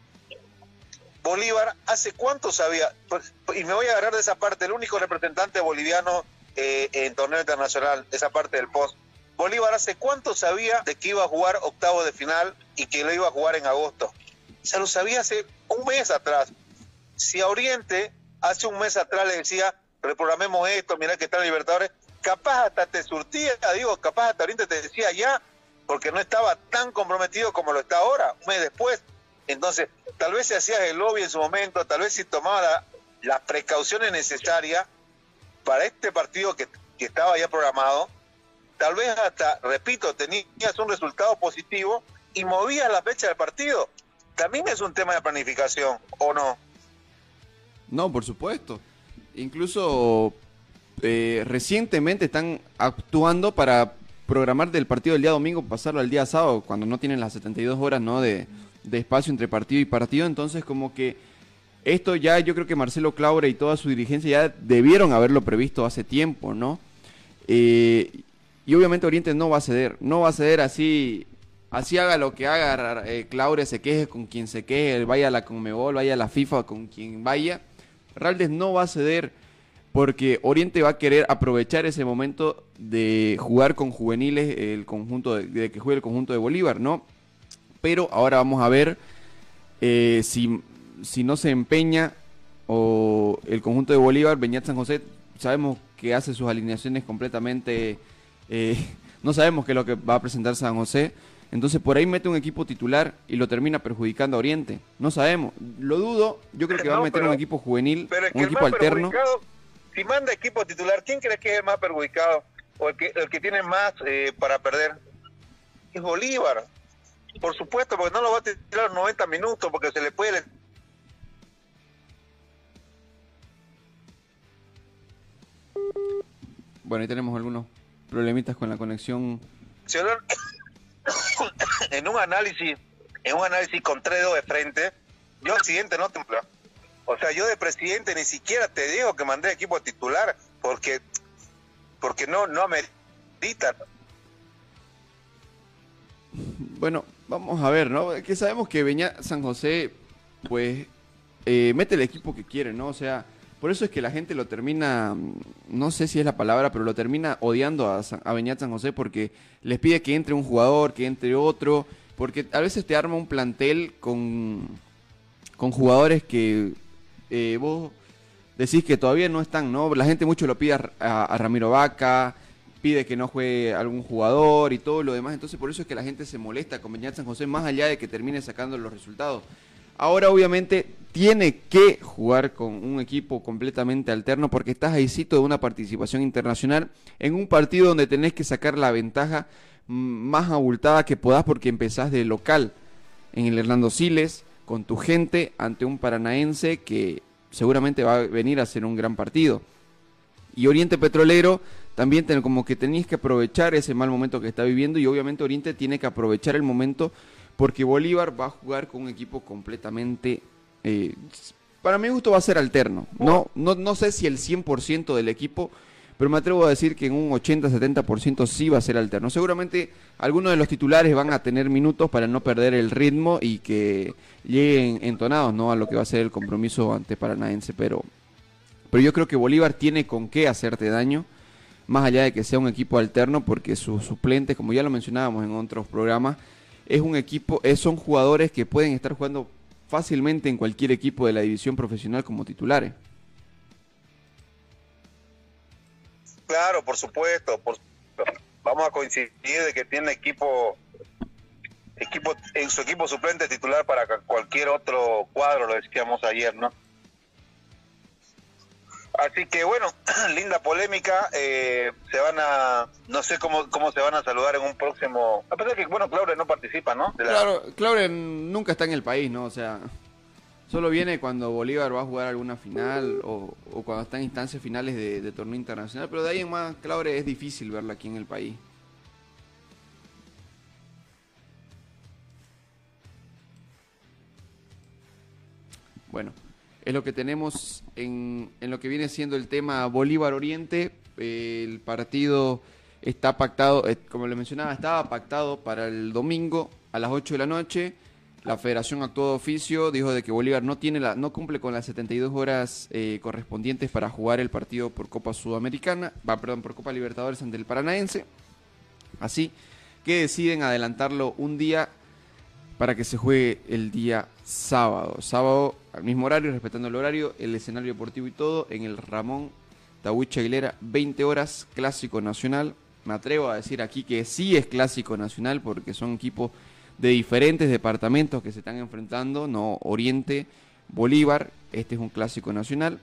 Bolívar, ¿hace cuánto sabía? Pues, y me voy a agarrar de esa parte, el único representante boliviano eh, en torneo internacional, esa parte del post. Bolívar, ¿hace cuánto sabía de que iba a jugar octavo de final y que lo iba a jugar en agosto? Se lo sabía hace un mes atrás. Si a Oriente hace un mes atrás le decía, reprogramemos esto, mira que está Libertadores, capaz hasta te surtía, digo, capaz hasta Oriente te decía ya, porque no estaba tan comprometido como lo está ahora, un mes después. Entonces, tal vez se hacía el lobby en su momento, tal vez si tomaba las precauciones necesarias para este partido que, que estaba ya programado, tal vez hasta, repito, tenías un resultado positivo y movías la fecha del partido también es un tema de planificación, ¿o no? No, por supuesto. Incluso eh, recientemente están actuando para programar del partido del día domingo, pasarlo al día sábado, cuando no tienen las 72 horas ¿no? de, espacio entre partido y partido. Entonces, como que esto ya yo creo que Marcelo Claure y toda su dirigencia ya debieron haberlo previsto hace tiempo, ¿no? Eh, Y obviamente Oriente no va a ceder, no va a ceder así, así haga lo que haga, eh, Claure se queje con quien se queje, vaya a la Conmebol, vaya a la FIFA con quien vaya. Raldes no va a ceder porque Oriente va a querer aprovechar ese momento de jugar con juveniles, el conjunto de, que juegue el conjunto de Bolívar, ¿no? Pero ahora vamos a ver eh, si, si no se empeña o el conjunto de Bolívar, Beñat San José, sabemos que hace sus alineaciones completamente eh, *laughs* no sabemos qué es lo que va a presentar San José. Entonces por ahí mete un equipo titular y lo termina perjudicando a Oriente. No sabemos. Lo dudo. Yo creo que va a meter un equipo juvenil, un equipo alterno. Si manda equipo titular, ¿quién cree que es el más perjudicado? O el que, el que tiene más eh, para perder. Es Bolívar. Por supuesto, porque no lo va a tirar 90 minutos, porque se le puede Bueno, ahí tenemos algunos problemitas con la conexión. *coughs* En un análisis, en un análisis con tres dedos de frente, yo al siguiente no templo. O sea, yo de presidente ni siquiera te digo que mandé equipo titular porque porque no no amerita. Bueno, vamos a ver, ¿no? Que sabemos que Beña San José pues eh, mete el equipo que quiere, ¿no? O sea, por eso es que la gente lo termina, mm, no sé si es la palabra, pero lo termina odiando a, a Beñat San José porque les pide que entre un jugador, que entre otro, porque a veces te arma un plantel con, con jugadores que eh, vos decís que todavía no están, ¿no? La gente mucho lo pide a, Ramiro Vaca, pide que no juegue algún jugador y todo lo demás, entonces por eso es que la gente se molesta con Beñat San José más allá de que termine sacando los resultados. Ahora obviamente tiene que jugar con un equipo completamente alterno porque estás ahícito de una participación internacional en un partido donde tenés que sacar la ventaja más abultada que podás porque empezás de local en el Hernando Siles con tu gente ante un paranaense que seguramente va a venir a hacer un gran partido. Y Oriente Petrolero también como que tenéis que aprovechar ese mal momento que está viviendo y obviamente Oriente tiene que aprovechar el momento porque Bolívar va a jugar con un equipo completamente... Eh, para mi gusto va a ser alterno. No, no, no sé si el 100% del equipo, pero me atrevo a decir que en un 80-70% sí va a ser alterno. Seguramente algunos de los titulares van a tener minutos para no perder el ritmo y que lleguen entonados ¿no? a lo que va a ser el compromiso ante Paranaense, pero, pero yo creo que Bolívar tiene con qué hacerte daño, más allá de que sea un equipo alterno, porque sus suplentes, como ya lo mencionábamos en otros programas, es un equipo, son jugadores que pueden estar jugando fácilmente en cualquier equipo de la división profesional como titulares. Claro, por supuesto, vamos a coincidir de que tiene equipo equipo en su equipo suplente titular para cualquier otro cuadro, lo decíamos ayer, ¿no? Así que bueno, *clears throat* linda polémica. Eh, se van a, no sé cómo, cómo se van a saludar en un próximo. A pesar de que, bueno, Claure no participa, ¿no? Claro, Claure nunca está en el país, ¿no? O sea, solo viene cuando Bolívar va a jugar alguna final o, cuando está en instancias finales de, torneo internacional. Pero de ahí en más, Claure es difícil verla aquí en el país. Bueno, es lo que tenemos en, lo que viene siendo el tema Bolívar Oriente. el partido está pactado, eh, como le mencionaba, estaba pactado para el domingo a las 8 de la noche. La federación actuó de oficio, dijo de que Bolívar no cumple con las 72 horas eh, correspondientes para jugar el partido por Copa Sudamericana, va, perdón, por Copa Libertadores ante el Paranaense. Así que deciden adelantarlo un día para que se juegue el día sábado. Sábado al mismo horario, respetando el horario, el escenario deportivo y todo, en el Ramón Tahuicha Aguilera, 20 horas, clásico nacional. Me atrevo a decir aquí que sí es clásico nacional porque son equipos de diferentes departamentos que se están enfrentando, no Oriente, Bolívar, este es un clásico nacional.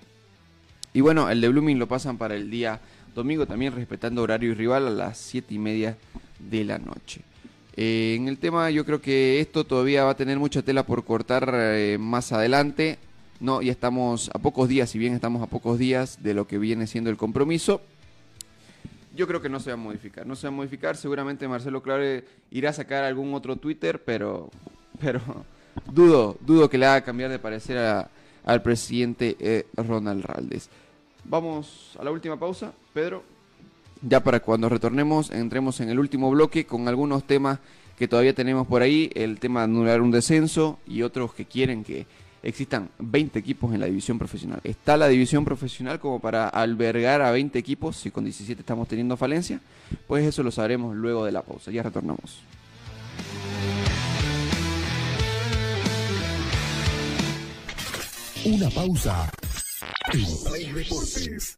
Y bueno, el de Blooming lo pasan para el día domingo, también respetando horario y rival a las 7 y media de la noche. Eh, en el tema yo creo que esto todavía va a tener mucha tela por cortar eh, más adelante. No, ya estamos a pocos días, si bien estamos a pocos días de lo que viene siendo el compromiso. Yo creo que no se va a modificar, no se va a modificar. Seguramente Marcelo Clare irá a sacar algún otro Twitter, pero, *laughs* pero dudo, dudo que le haga cambiar de parecer al presidente eh, Ronald Raldes. Vamos a la última pausa, Pedro. Ya para cuando retornemos entremos en el último bloque con algunos temas que todavía tenemos por ahí, el tema de anular un descenso y otros que quieren que existan 20 equipos en la división profesional. ¿Está la división profesional como para albergar a 20 equipos si con 17 estamos teniendo falencia? Pues eso lo sabremos luego de la pausa. Ya retornamos. Una pausa. En Play Deportes.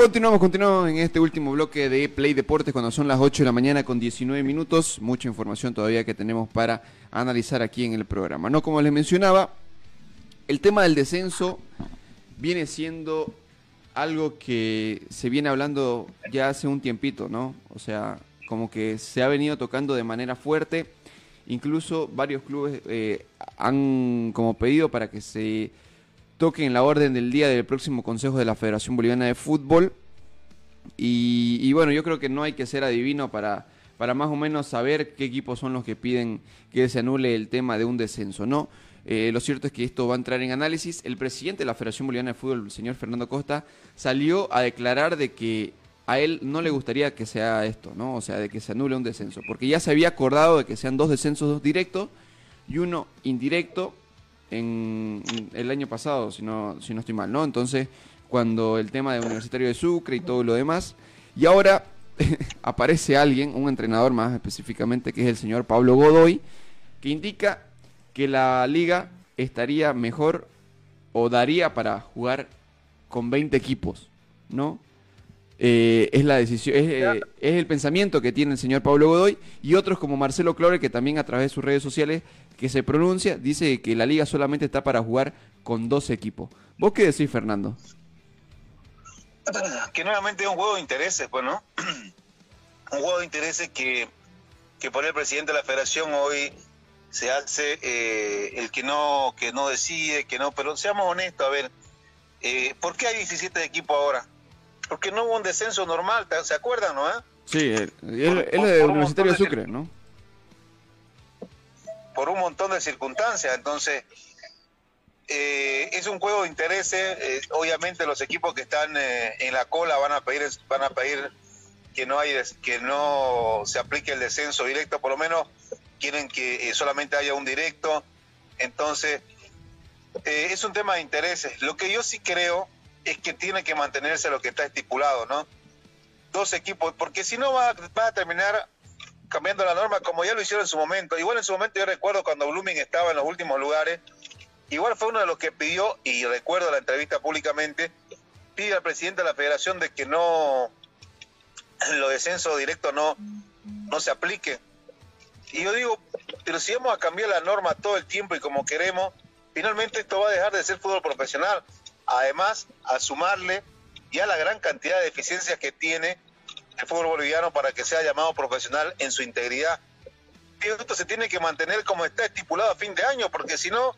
Continuamos, continuamos en este último bloque de Play Deportes cuando son las 8 de la mañana con 19 minutos. Mucha información todavía que tenemos para analizar aquí en el programa. No, como les mencionaba, el tema del descenso viene siendo algo que se viene hablando ya hace un tiempito, ¿no? O sea, como que se ha venido tocando de manera fuerte. Incluso varios clubes eh, han como pedido para que se toque en la orden del día del próximo Consejo de la Federación Boliviana de Fútbol. Y, bueno, yo creo que no hay que ser adivino para, para más o menos saber qué equipos son los que piden que se anule el tema de un descenso, ¿no? Eh, lo cierto es que esto va a entrar en análisis. El presidente de la Federación Boliviana de Fútbol, el señor Fernando Costa, salió a declarar de que a él no le gustaría que se haga esto, ¿no? O sea, de que se anule un descenso, porque ya se había acordado de que sean dos descensos directos y uno indirecto en el año pasado, si no, si no estoy mal, ¿no? Entonces, cuando el tema de Universitario de Sucre y todo lo demás, y ahora *laughs* aparece alguien, un entrenador más específicamente, que es el señor Pablo Godoy, que indica que la liga estaría mejor o daría para jugar con 20 equipos, ¿no? Eh, es la decisión, es, eh, es, el pensamiento que tiene el señor Pablo Godoy y otros como Marcelo Clore, que también a través de sus redes sociales que se pronuncia, dice que la liga solamente está para jugar con dos equipos. ¿Vos qué decís, Fernando? Que nuevamente es un juego de intereses, pues, ¿no? *clears throat* un juego de intereses que, que por el presidente de la federación hoy se hace eh, el que no, que no decide, que no, pero seamos honestos, a ver, eh, ¿por qué hay 17 equipos ahora? Porque no hubo un descenso normal, ¿se acuerdan, no? Eh? Sí, él, él es de Universitario de Sucre, ¿no? Por un montón de circunstancias, entonces eh, es un juego de intereses. Eh, obviamente los equipos que están eh, en la cola van a pedir van a pedir que no hay que no se aplique el descenso directo, por lo menos quieren que solamente haya un directo. Entonces es un tema de intereses. Lo que yo sí creo es que tiene que mantenerse lo que está estipulado, ¿no? Dos equipos, porque si no va, va a terminar cambiando la norma como ya lo hicieron en su momento. Igual en su momento yo recuerdo cuando Blooming estaba en los últimos lugares, igual fue uno de los que pidió, y recuerdo la entrevista públicamente, pide al presidente de la federación de que no, los descensos directos no, no se aplique. Y yo digo, pero si vamos a cambiar la norma todo el tiempo y como queremos, finalmente esto va a dejar de ser fútbol profesional. Además, a sumarle ya la gran cantidad de deficiencias que tiene el fútbol boliviano para que sea llamado profesional en su integridad. Y esto se tiene que mantener como está estipulado a fin de año, porque si no,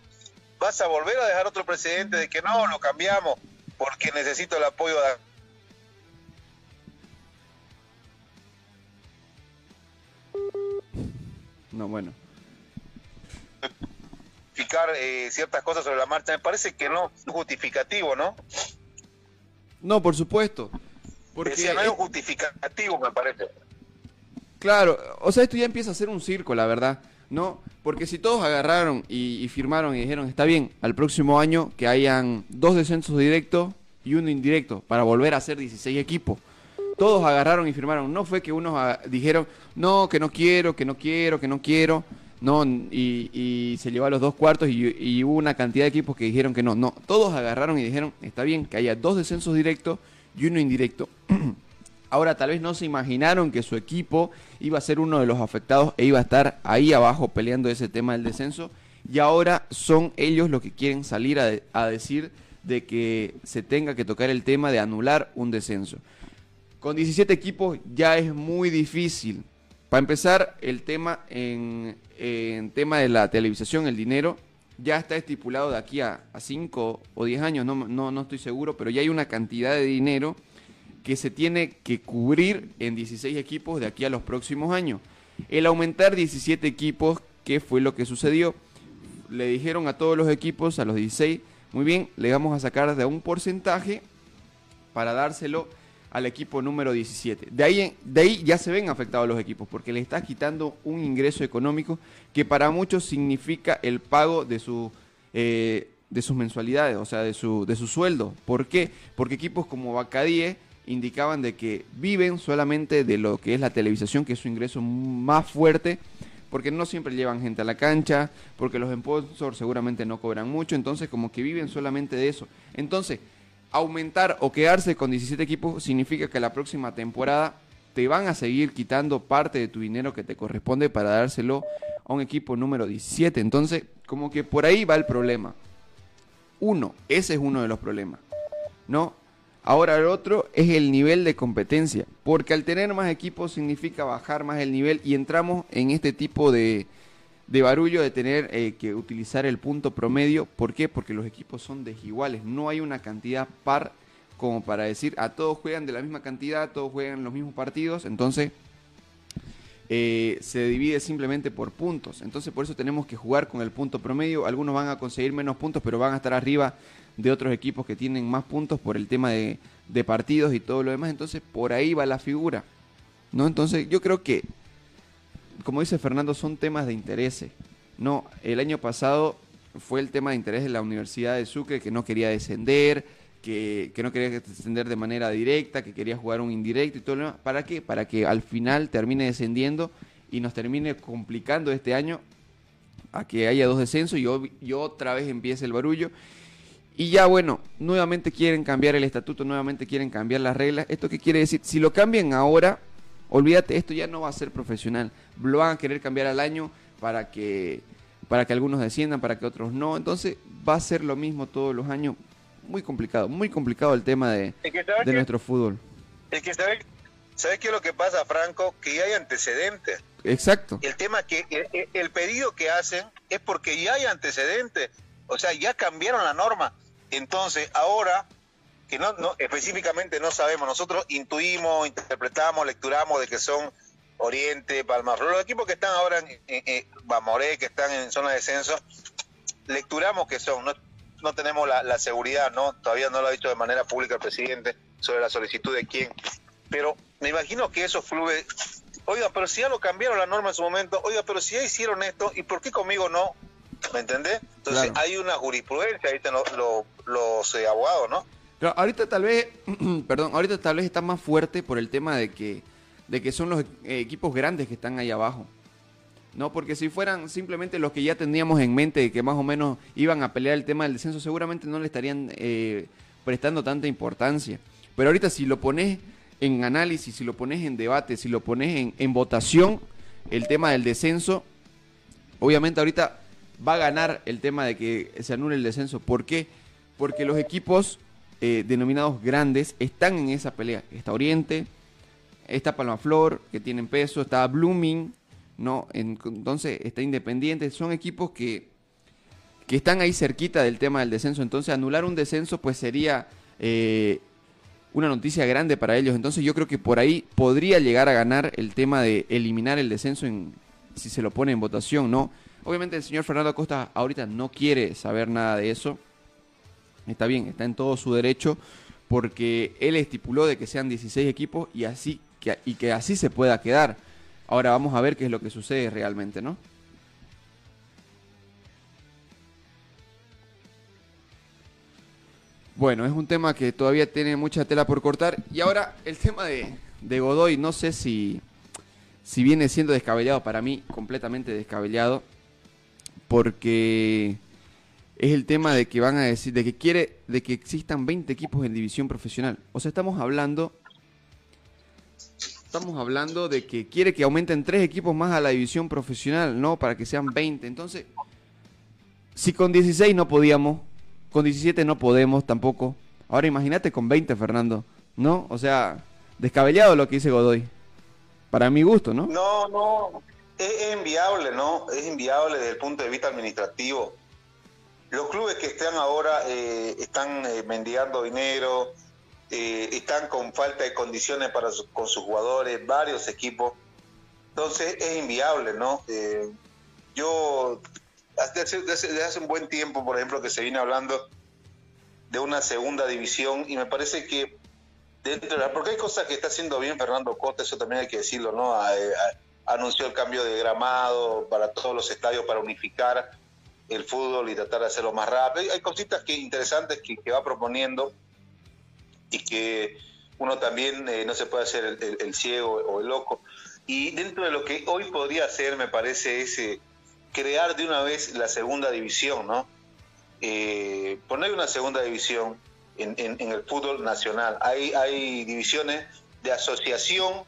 vas a volver a dejar otro precedente de que no, lo cambiamos porque necesito el apoyo de No, bueno. justificar eh, ciertas cosas sobre la marcha. Me parece que no es justificativo, ¿no? No, por supuesto. Porque Decía, no hay es- un justificativo, me parece. Claro, o sea, esto ya empieza a ser un circo, la verdad, ¿no? Porque si todos agarraron y, y firmaron y dijeron, está bien, al próximo año que hayan dos descensos directos y uno indirecto, para volver a ser 16 equipos. Todos agarraron y firmaron. No fue que unos ah, dijeron, no, que no quiero, que no quiero, que no quiero, no, y, y se llevó a los dos cuartos y, y hubo una cantidad de equipos que dijeron que no. No, todos agarraron y dijeron, está bien, que haya dos descensos directos y uno indirecto. *clears throat* Ahora tal vez no se imaginaron que su equipo iba a ser uno de los afectados e iba a estar ahí abajo peleando ese tema del descenso. Y ahora son ellos los que quieren salir a, de- a decir de que se tenga que tocar el tema de anular un descenso. Con 17 equipos ya es muy difícil. Para empezar, el tema en, en tema de la televisación, el dinero, ya está estipulado de aquí a 5 o 10 años, no, no, no estoy seguro, pero ya hay una cantidad de dinero que se tiene que cubrir en 16 equipos de aquí a los próximos años. El aumentar 17 equipos, ¿qué fue lo que sucedió? Le dijeron a todos los equipos, a los 16, muy bien, le vamos a sacar de un porcentaje para dárselo al equipo número 17. De ahí, de ahí ya se ven afectados los equipos porque le estás quitando un ingreso económico que para muchos significa el pago de su eh, de sus mensualidades, o sea, de su, de su sueldo. ¿Por qué? Porque equipos como Bacadie indicaban de que viven solamente de lo que es la televisación, que es su ingreso más fuerte, porque no siempre llevan gente a la cancha, porque los sponsors seguramente no cobran mucho, entonces como que viven solamente de eso. Entonces, aumentar o quedarse con 17 equipos significa que la próxima temporada te van a seguir quitando parte de tu dinero que te corresponde para dárselo a un equipo número 17. Entonces, como que por ahí va el problema. Uno, ese es uno de los problemas. ¿No? Ahora el otro es el nivel de competencia, porque al tener más equipos significa bajar más el nivel y entramos en este tipo de, de barullo de tener eh, que utilizar el punto promedio. ¿Por qué? Porque los equipos son desiguales, no hay una cantidad par como para decir a todos juegan de la misma cantidad, todos juegan los mismos partidos, entonces eh, se divide simplemente por puntos. Entonces por eso tenemos que jugar con el punto promedio. Algunos van a conseguir menos puntos, pero van a estar arriba de otros equipos que tienen más puntos por el tema de, de partidos y todo lo demás. Entonces por ahí va la figura. ¿no? Entonces yo creo que, como dice Fernando, son temas de interés. No, el año pasado fue el tema de interés de la Universidad de Sucre que no quería descender, que, que no quería descender de manera directa, que quería jugar un indirecto y todo lo demás. ¿Para qué? Para que al final termine descendiendo y nos termine complicando este año a que haya dos descensos y, ob- y otra vez empiece el barullo. Y ya bueno, nuevamente quieren cambiar el estatuto, nuevamente quieren cambiar las reglas. ¿Esto qué quiere decir? Si lo cambian ahora, olvídate, esto ya no va a ser profesional. Lo van a querer cambiar al año para que, para que algunos desciendan, para que otros no. Entonces va a ser lo mismo todos los años. Muy complicado, muy complicado el tema de, Es que, ¿sabes de nuestro fútbol. Es que ¿sabes, ¿sabes qué es lo que pasa, Franco? Que ya hay antecedentes. Exacto. El tema que el, el- el pedido que hacen es porque ya hay antecedentes. O sea, ya cambiaron la norma. Entonces, ahora, que no, no específicamente no sabemos, nosotros intuimos, interpretamos, lecturamos de que son Oriente, Palmaflor, los equipos que están ahora en, en- en Bamoré, que están en zona de descenso, lecturamos que son, no, no tenemos la, la seguridad, no todavía no lo ha dicho de manera pública el presidente sobre la solicitud de quién, pero me imagino que eso fluye. Oiga, pero si ya lo cambiaron la norma en su momento, oiga, pero si ya hicieron esto, ¿y por qué conmigo no? ¿Me entendés? Entonces Claro. hay una jurisprudencia, ahí están los, los, los, eh, abogados, ¿no? Ahorita tal vez, *clears throat* perdón, ahorita tal vez está más fuerte por el tema de que, de que son los eh, equipos grandes que están ahí abajo. No, porque si fueran simplemente los que ya teníamos en mente que más o menos iban a pelear el tema del descenso, seguramente no le estarían eh, prestando tanta importancia. Pero ahorita si lo pones en análisis, si lo pones en debate, si lo pones en, en votación, el tema del descenso, obviamente ahorita va a ganar el tema de que se anule el descenso. ¿Por qué? Porque los equipos eh, denominados grandes están en esa pelea. Está Oriente, está Palmaflor, que tienen peso, está Blooming, ¿no? En- entonces está Independiente. Son equipos que, que están ahí cerquita del tema del descenso. Entonces, anular un descenso, pues sería eh, una noticia grande para ellos. Entonces, yo creo que por ahí podría llegar a ganar el tema de eliminar el descenso en, si se lo pone en votación, ¿no? Obviamente, el señor Fernando Acosta ahorita no quiere saber nada de eso. Está bien, está en todo su derecho, porque él estipuló de que sean 16 equipos y así que, y que así se pueda quedar. Ahora vamos a ver qué es lo que sucede realmente, ¿no? Bueno, es un tema que todavía tiene mucha tela por cortar. Y ahora el tema de, Godoy, no sé si, si viene siendo descabellado para mí, completamente descabellado, porque es el tema de que van a decir, de que quiere, de que existan 20 equipos en división profesional. O sea, estamos hablando, estamos hablando de que quiere que aumenten tres equipos más a la división profesional, ¿no? Para que sean 20. Entonces, si con 16 no podíamos, con 17 no podemos tampoco. Ahora imagínate con 20, Fernando, ¿no? O sea, descabellado lo que dice Godoy. Para mi gusto, ¿no? No, no, es, es inviable, ¿no? Es inviable desde el punto de vista administrativo. Los clubes que están ahora eh, están eh, mendigando dinero, eh, están con falta de condiciones para su- con sus jugadores, varios equipos. Entonces es inviable, ¿no? Eh, yo, desde hace, desde- hace un buen tiempo, por ejemplo, que se viene hablando de una segunda división y me parece que dentro de la, porque hay cosas que está haciendo bien Fernando Costa, eso también hay que decirlo, ¿no? Anunció el cambio de gramado para todos los estadios para unificar el fútbol y tratar de hacerlo más rápido. Hay, cositas que interesantes que, que va proponiendo y que uno también eh, no se puede hacer el, el- el ciego o el loco. Y dentro de lo que hoy podría hacer, me parece, es eh, crear de una vez la segunda división, ¿no? Eh, poner una segunda división en, en- en el fútbol nacional. Hay, hay divisiones de asociación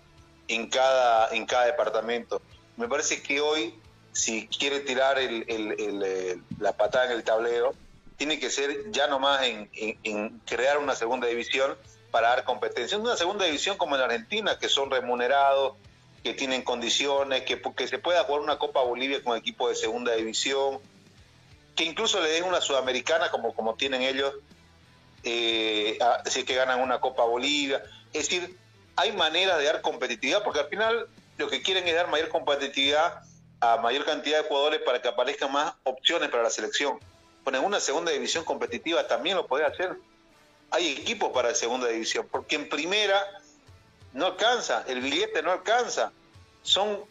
en cada, en cada departamento. Me parece que hoy, si quiere tirar el- eh, la patada en el tablero, tiene que ser ya nomás en, en- crear una segunda división para dar competencia. Una segunda división como en Argentina, que son remunerados, que tienen condiciones, que, que se pueda jugar una Copa Bolivia con equipo de segunda división, que incluso le den una sudamericana como, como tienen ellos, eh, que ganan una Copa Bolivia. Es decir, hay maneras de dar competitividad, porque al final lo que quieren es dar mayor competitividad a mayor cantidad de jugadores para que aparezcan más opciones para la selección. Bueno, en una segunda división competitiva también lo puede hacer. Hay equipos para segunda división, porque en primera no alcanza, el billete no alcanza. Son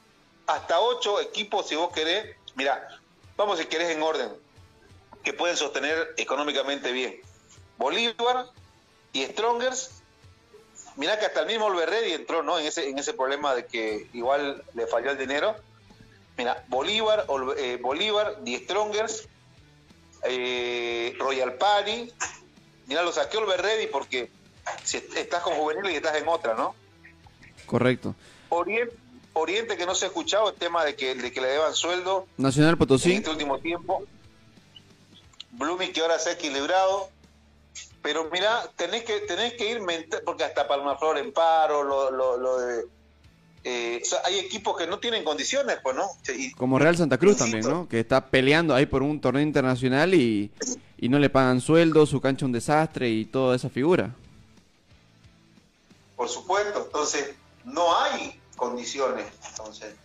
hasta ocho equipos, si vos querés. Mira, vamos si querés en orden, que pueden sostener económicamente bien. Bolívar y Strongers. Mira que hasta el mismo Olverredi entró ¿no? en, ese, en ese problema de que igual le falló el dinero. Mira, Bolívar, eh, Bolívar, The Strongers, eh, Royal Party. Mira, lo saqué Olverredi porque si est- estás con juvenil y estás en otra, ¿no? Correcto. Oriente, Oriente que no se ha escuchado el tema de que, de que le deban sueldo Nacional en Potosí. este último tiempo. Blooming que ahora se ha equilibrado. Pero mira, tenés que, tenés que ir, menta- porque hasta Palmaflor en paro, lo, lo, lo de... eh, o sea, hay equipos que no tienen condiciones, pues, ¿no? Y- Como Real Santa Cruz Insisto. también, ¿no? Que está peleando ahí por un torneo internacional y, y no le pagan sueldo, su cancha un desastre y toda esa figura. Por supuesto, entonces no hay condiciones. Entonces,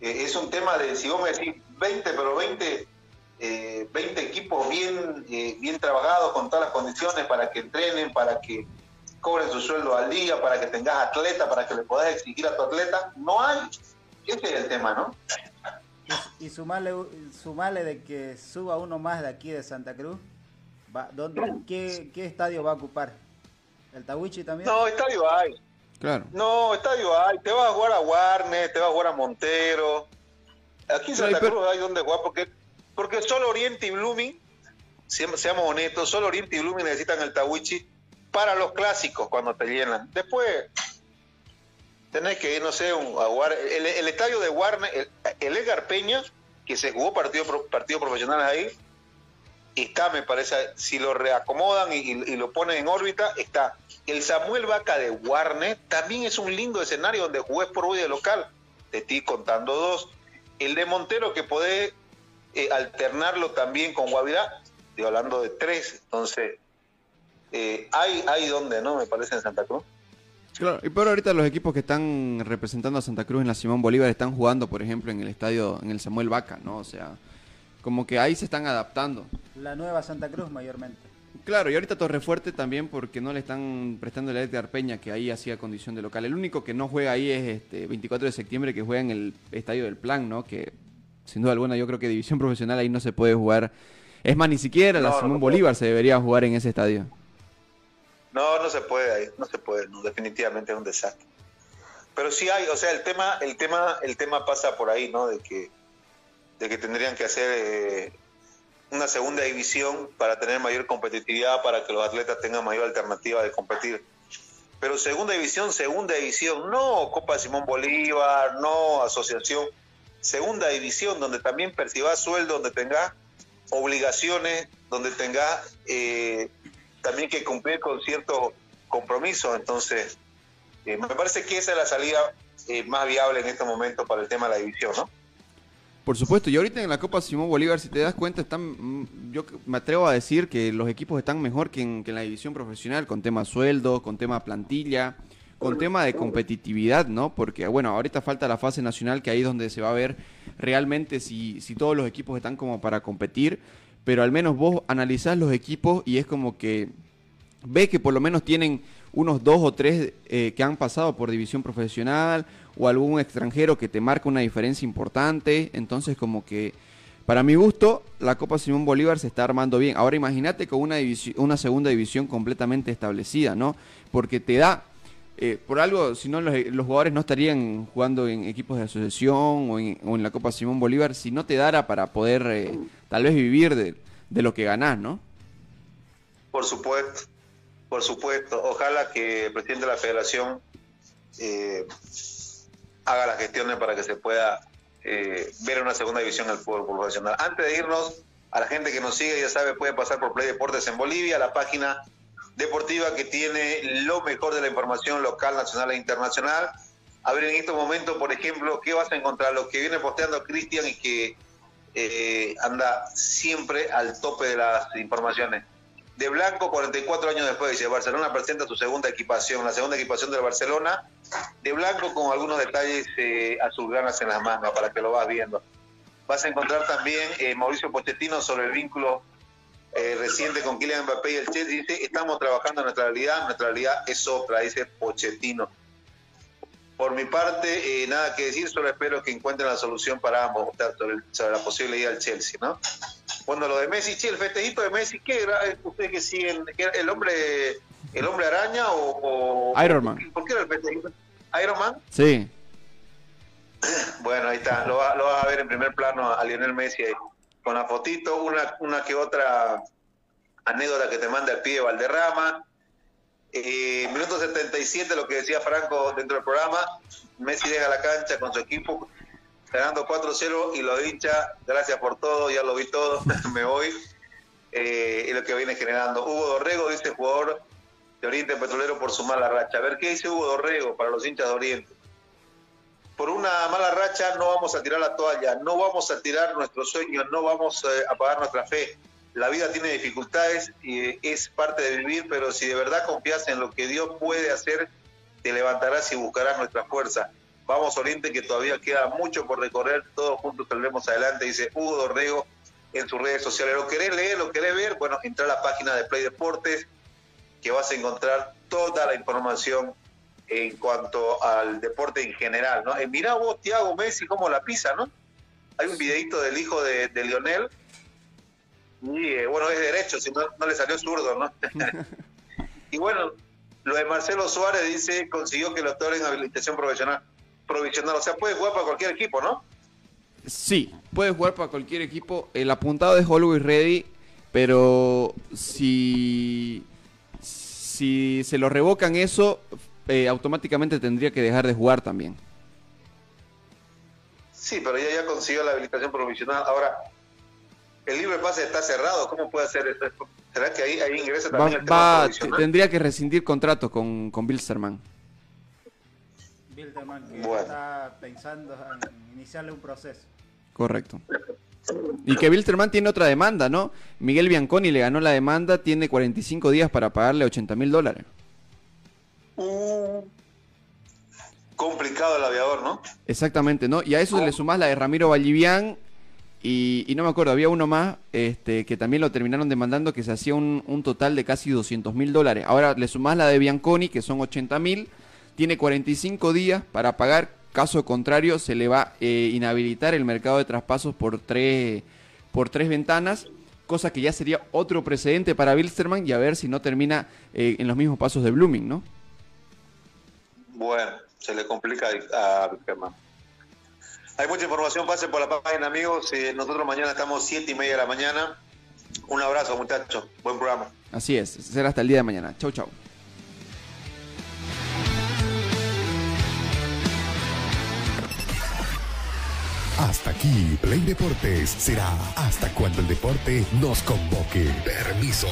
eh, es un tema de, si vos me decís 20, pero 20, eh, 20 equipos bien, eh, bien trabajados con todas las condiciones para que entrenen, para que cobren su sueldo al día, para que tengas atleta, para que le puedas exigir a tu atleta, no hay. Ese es el tema, ¿no? Y, y sumarle, sumarle de que suba uno más de aquí de Santa Cruz. Va, ¿dónde, qué, ¿Qué estadio va a ocupar? ¿El Tawichi también? No, estadio hay. Claro. No, estadio hay. Te vas a jugar a Warner, te vas a jugar a Montero. Aquí en Santa Cruz hay donde jugar porque, porque solo Oriente y Blooming, seamos seamos honestos, solo Oriente y Blooming necesitan el Tawichi para los clásicos cuando te llenan. Después tenés que ir, no sé, un-. El, estadio de Warner, el, el Edgar Peña, que se jugó partido, pro- partidos profesionales ahí, está, me parece, si lo reacomodan y lo ponen en órbita, está. El Samuel Vaca de Warner también es un lindo escenario donde jugués por hoy de local. Te estoy contando dos. El de Montero que podés eh, alternarlo también con Guavirá, estoy hablando de tres, entonces eh, hay, hay donde, ¿no? Me parece en Santa Cruz. Claro, y por ahorita los equipos que están representando a Santa Cruz en la Simón Bolívar están jugando, por ejemplo, en el estadio, en el Samuel Vaca, ¿no? O sea, como que ahí se están adaptando. La nueva Santa Cruz mayormente. Claro, y ahorita Torrefuerte también porque no le están prestando el Edgar Peña, que ahí hacía condición de local. El único que no juega ahí es este 24 de septiembre, que juega en el estadio del Plan, ¿no? Que sin duda alguna yo creo que división profesional ahí no se puede jugar. Es más, ni siquiera la No, Simón. Bolívar se debería jugar en ese estadio. No, no se puede no se puede, no, definitivamente es un desastre. Pero sí hay, o sea, el tema, el tema, el tema pasa por ahí, ¿no? De que, de que tendrían que hacer eh, una segunda división para tener mayor competitividad, para que los atletas tengan mayor alternativa de competir. Pero segunda división, segunda división, no Copa Simón Bolívar, no asociación, segunda división, donde también percibas sueldo, donde tengas obligaciones, donde tengas eh, también que cumplir con ciertos compromisos. Entonces, eh, me parece que esa es la salida eh, más viable en este momento para el tema de la división, ¿no? Por supuesto, y ahorita en la Copa Simón Bolívar, si te das cuenta, están, mm, yo me atrevo a decir que los equipos están mejor que en, que en la división profesional, con tema sueldo, con tema plantilla, con tema de competitividad, ¿no? Porque, bueno, ahorita falta la fase nacional, que ahí es donde se va a ver realmente si, si todos los equipos están como para competir, pero al menos vos analizás los equipos y es como que ves que por lo menos tienen unos dos o tres eh, que han pasado por división profesional o algún extranjero que te marca una diferencia importante. Entonces, como que para mi gusto, la Copa Simón Bolívar se está armando bien. Ahora imagínate con una, una segunda división completamente establecida, ¿no? Porque te da, eh, por algo, si no los, jugadores no estarían jugando en equipos de asociación o en, o en la Copa Simón Bolívar si no te dara para poder eh, tal vez vivir de, lo que ganás, ¿no? Por supuesto, por supuesto. Ojalá que el presidente de la federación eh, haga las gestiones para que se pueda eh, ver una segunda división del fútbol profesional. Antes de irnos, a la gente que nos sigue, ya sabe, puede pasar por Play Deportes en Bolivia, la página deportiva que tiene lo mejor de la información local, nacional e internacional. A ver en estos momentos, por ejemplo, ¿qué vas a encontrar? Lo que viene posteando Cristian y que eh, anda siempre al tope de las informaciones. De Blanco, 44 años después, dice, Barcelona presenta su segunda equipación, la segunda equipación del Barcelona. De Blanco con algunos detalles eh, azulgranas en las mangas para que lo vas viendo. Vas a encontrar también eh, Mauricio Pochettino sobre el vínculo eh, reciente con Kylian Mbappé y el Chelsea. Dice, estamos trabajando en nuestra realidad, nuestra realidad es otra, dice Pochettino. Por mi parte, eh, nada que decir, solo espero que encuentren la solución para ambos, sobre, la posible ida al Chelsea, ¿no? Bueno, lo de Messi, sí, el festejito de Messi, ¿qué era? ¿Ustedes que siguen? ¿qué era ¿El hombre el hombre araña o...? o- Iron Man. ¿Por qué era el festejito? ¿Iron Man? Sí. Bueno, ahí está, lo vas a ver en primer plano a Lionel Messi ahí, con la fotito, una, una que otra anécdota que te manda el pibe Valderrama. Eh, minuto 77, lo que decía Franco dentro del programa, Messi deja la cancha con su equipo, ganando 4-0 y lo hincha, gracias por todo, ya lo vi todo, *laughs* me voy. Eh, y lo que viene generando. Hugo Dorrego dice jugador de Oriente Petrolero por su mala racha. A ver, ¿qué dice Hugo Dorrego para los hinchas de Oriente? Por una mala racha no vamos a tirar la toalla, no vamos a tirar nuestros sueños, no vamos eh, a pagar nuestra fe. La vida tiene dificultades y eh, es parte de vivir, pero si de verdad confías en lo que Dios puede hacer, te levantarás y buscarás nuestra fuerza. Vamos Oriente, que todavía queda mucho por recorrer, todos juntos saldremos adelante, dice Hugo Dorrego en sus redes sociales. ¿Lo querés leer, lo querés ver? Bueno, entra a la página de Play Deportes, que vas a encontrar toda la información en cuanto al deporte en general, ¿no? Eh, mirá vos, Tiago Messi, cómo la pisa, ¿no? Hay un videito del hijo de, de Lionel, y eh, bueno, es derecho, si no, no le salió zurdo, ¿no? *laughs* y bueno, lo de Marcelo Suárez dice, consiguió que lo otorguen habilitación profesional, provisional, o sea, puede jugar para cualquier equipo, ¿no? Sí, puede jugar para cualquier equipo. El apuntado es Always Ready, pero si, si se lo revocan eso, eh, automáticamente tendría que dejar de jugar también. Sí, pero ya, ya consiguió la habilitación provisional. Ahora, el libre pase está cerrado, ¿cómo puede hacer eso? ¿Será que ahí, ahí ingresa Va, también el tema va- tendría que rescindir contrato con, con Bilsterman. Bilderman que Bueno. está pensando en iniciarle un proceso. Correcto. Y que Wilstermann tiene otra demanda, ¿no? Miguel Bianconi le ganó la demanda, tiene 45 días para pagarle 80 mil dólares. Uh, complicado el aviador, ¿no? Exactamente, ¿no? Y a eso le sumás la de Ramiro Vallivian y, y no me acuerdo, había uno más este, que también lo terminaron demandando que se hacía un, un total de casi 200 mil dólares. Ahora le sumás la de Bianconi, que son 80 mil, tiene 45 días para pagar, caso contrario se le va a eh, inhabilitar el mercado de traspasos por tres, por tres ventanas, cosa que ya sería otro precedente para Bilsterman y a ver si no termina eh, en los mismos pasos de Blooming, ¿no? Bueno, se le complica a Wilstermann. Hay mucha información, pasen por la página, amigos. Eh, nosotros mañana estamos siete y media de la mañana. Un abrazo, muchachos. Buen programa. Así es, será hasta el día de mañana. Chau, chau. Hasta aquí, Play Deportes será hasta cuando el deporte nos convoque. Permiso.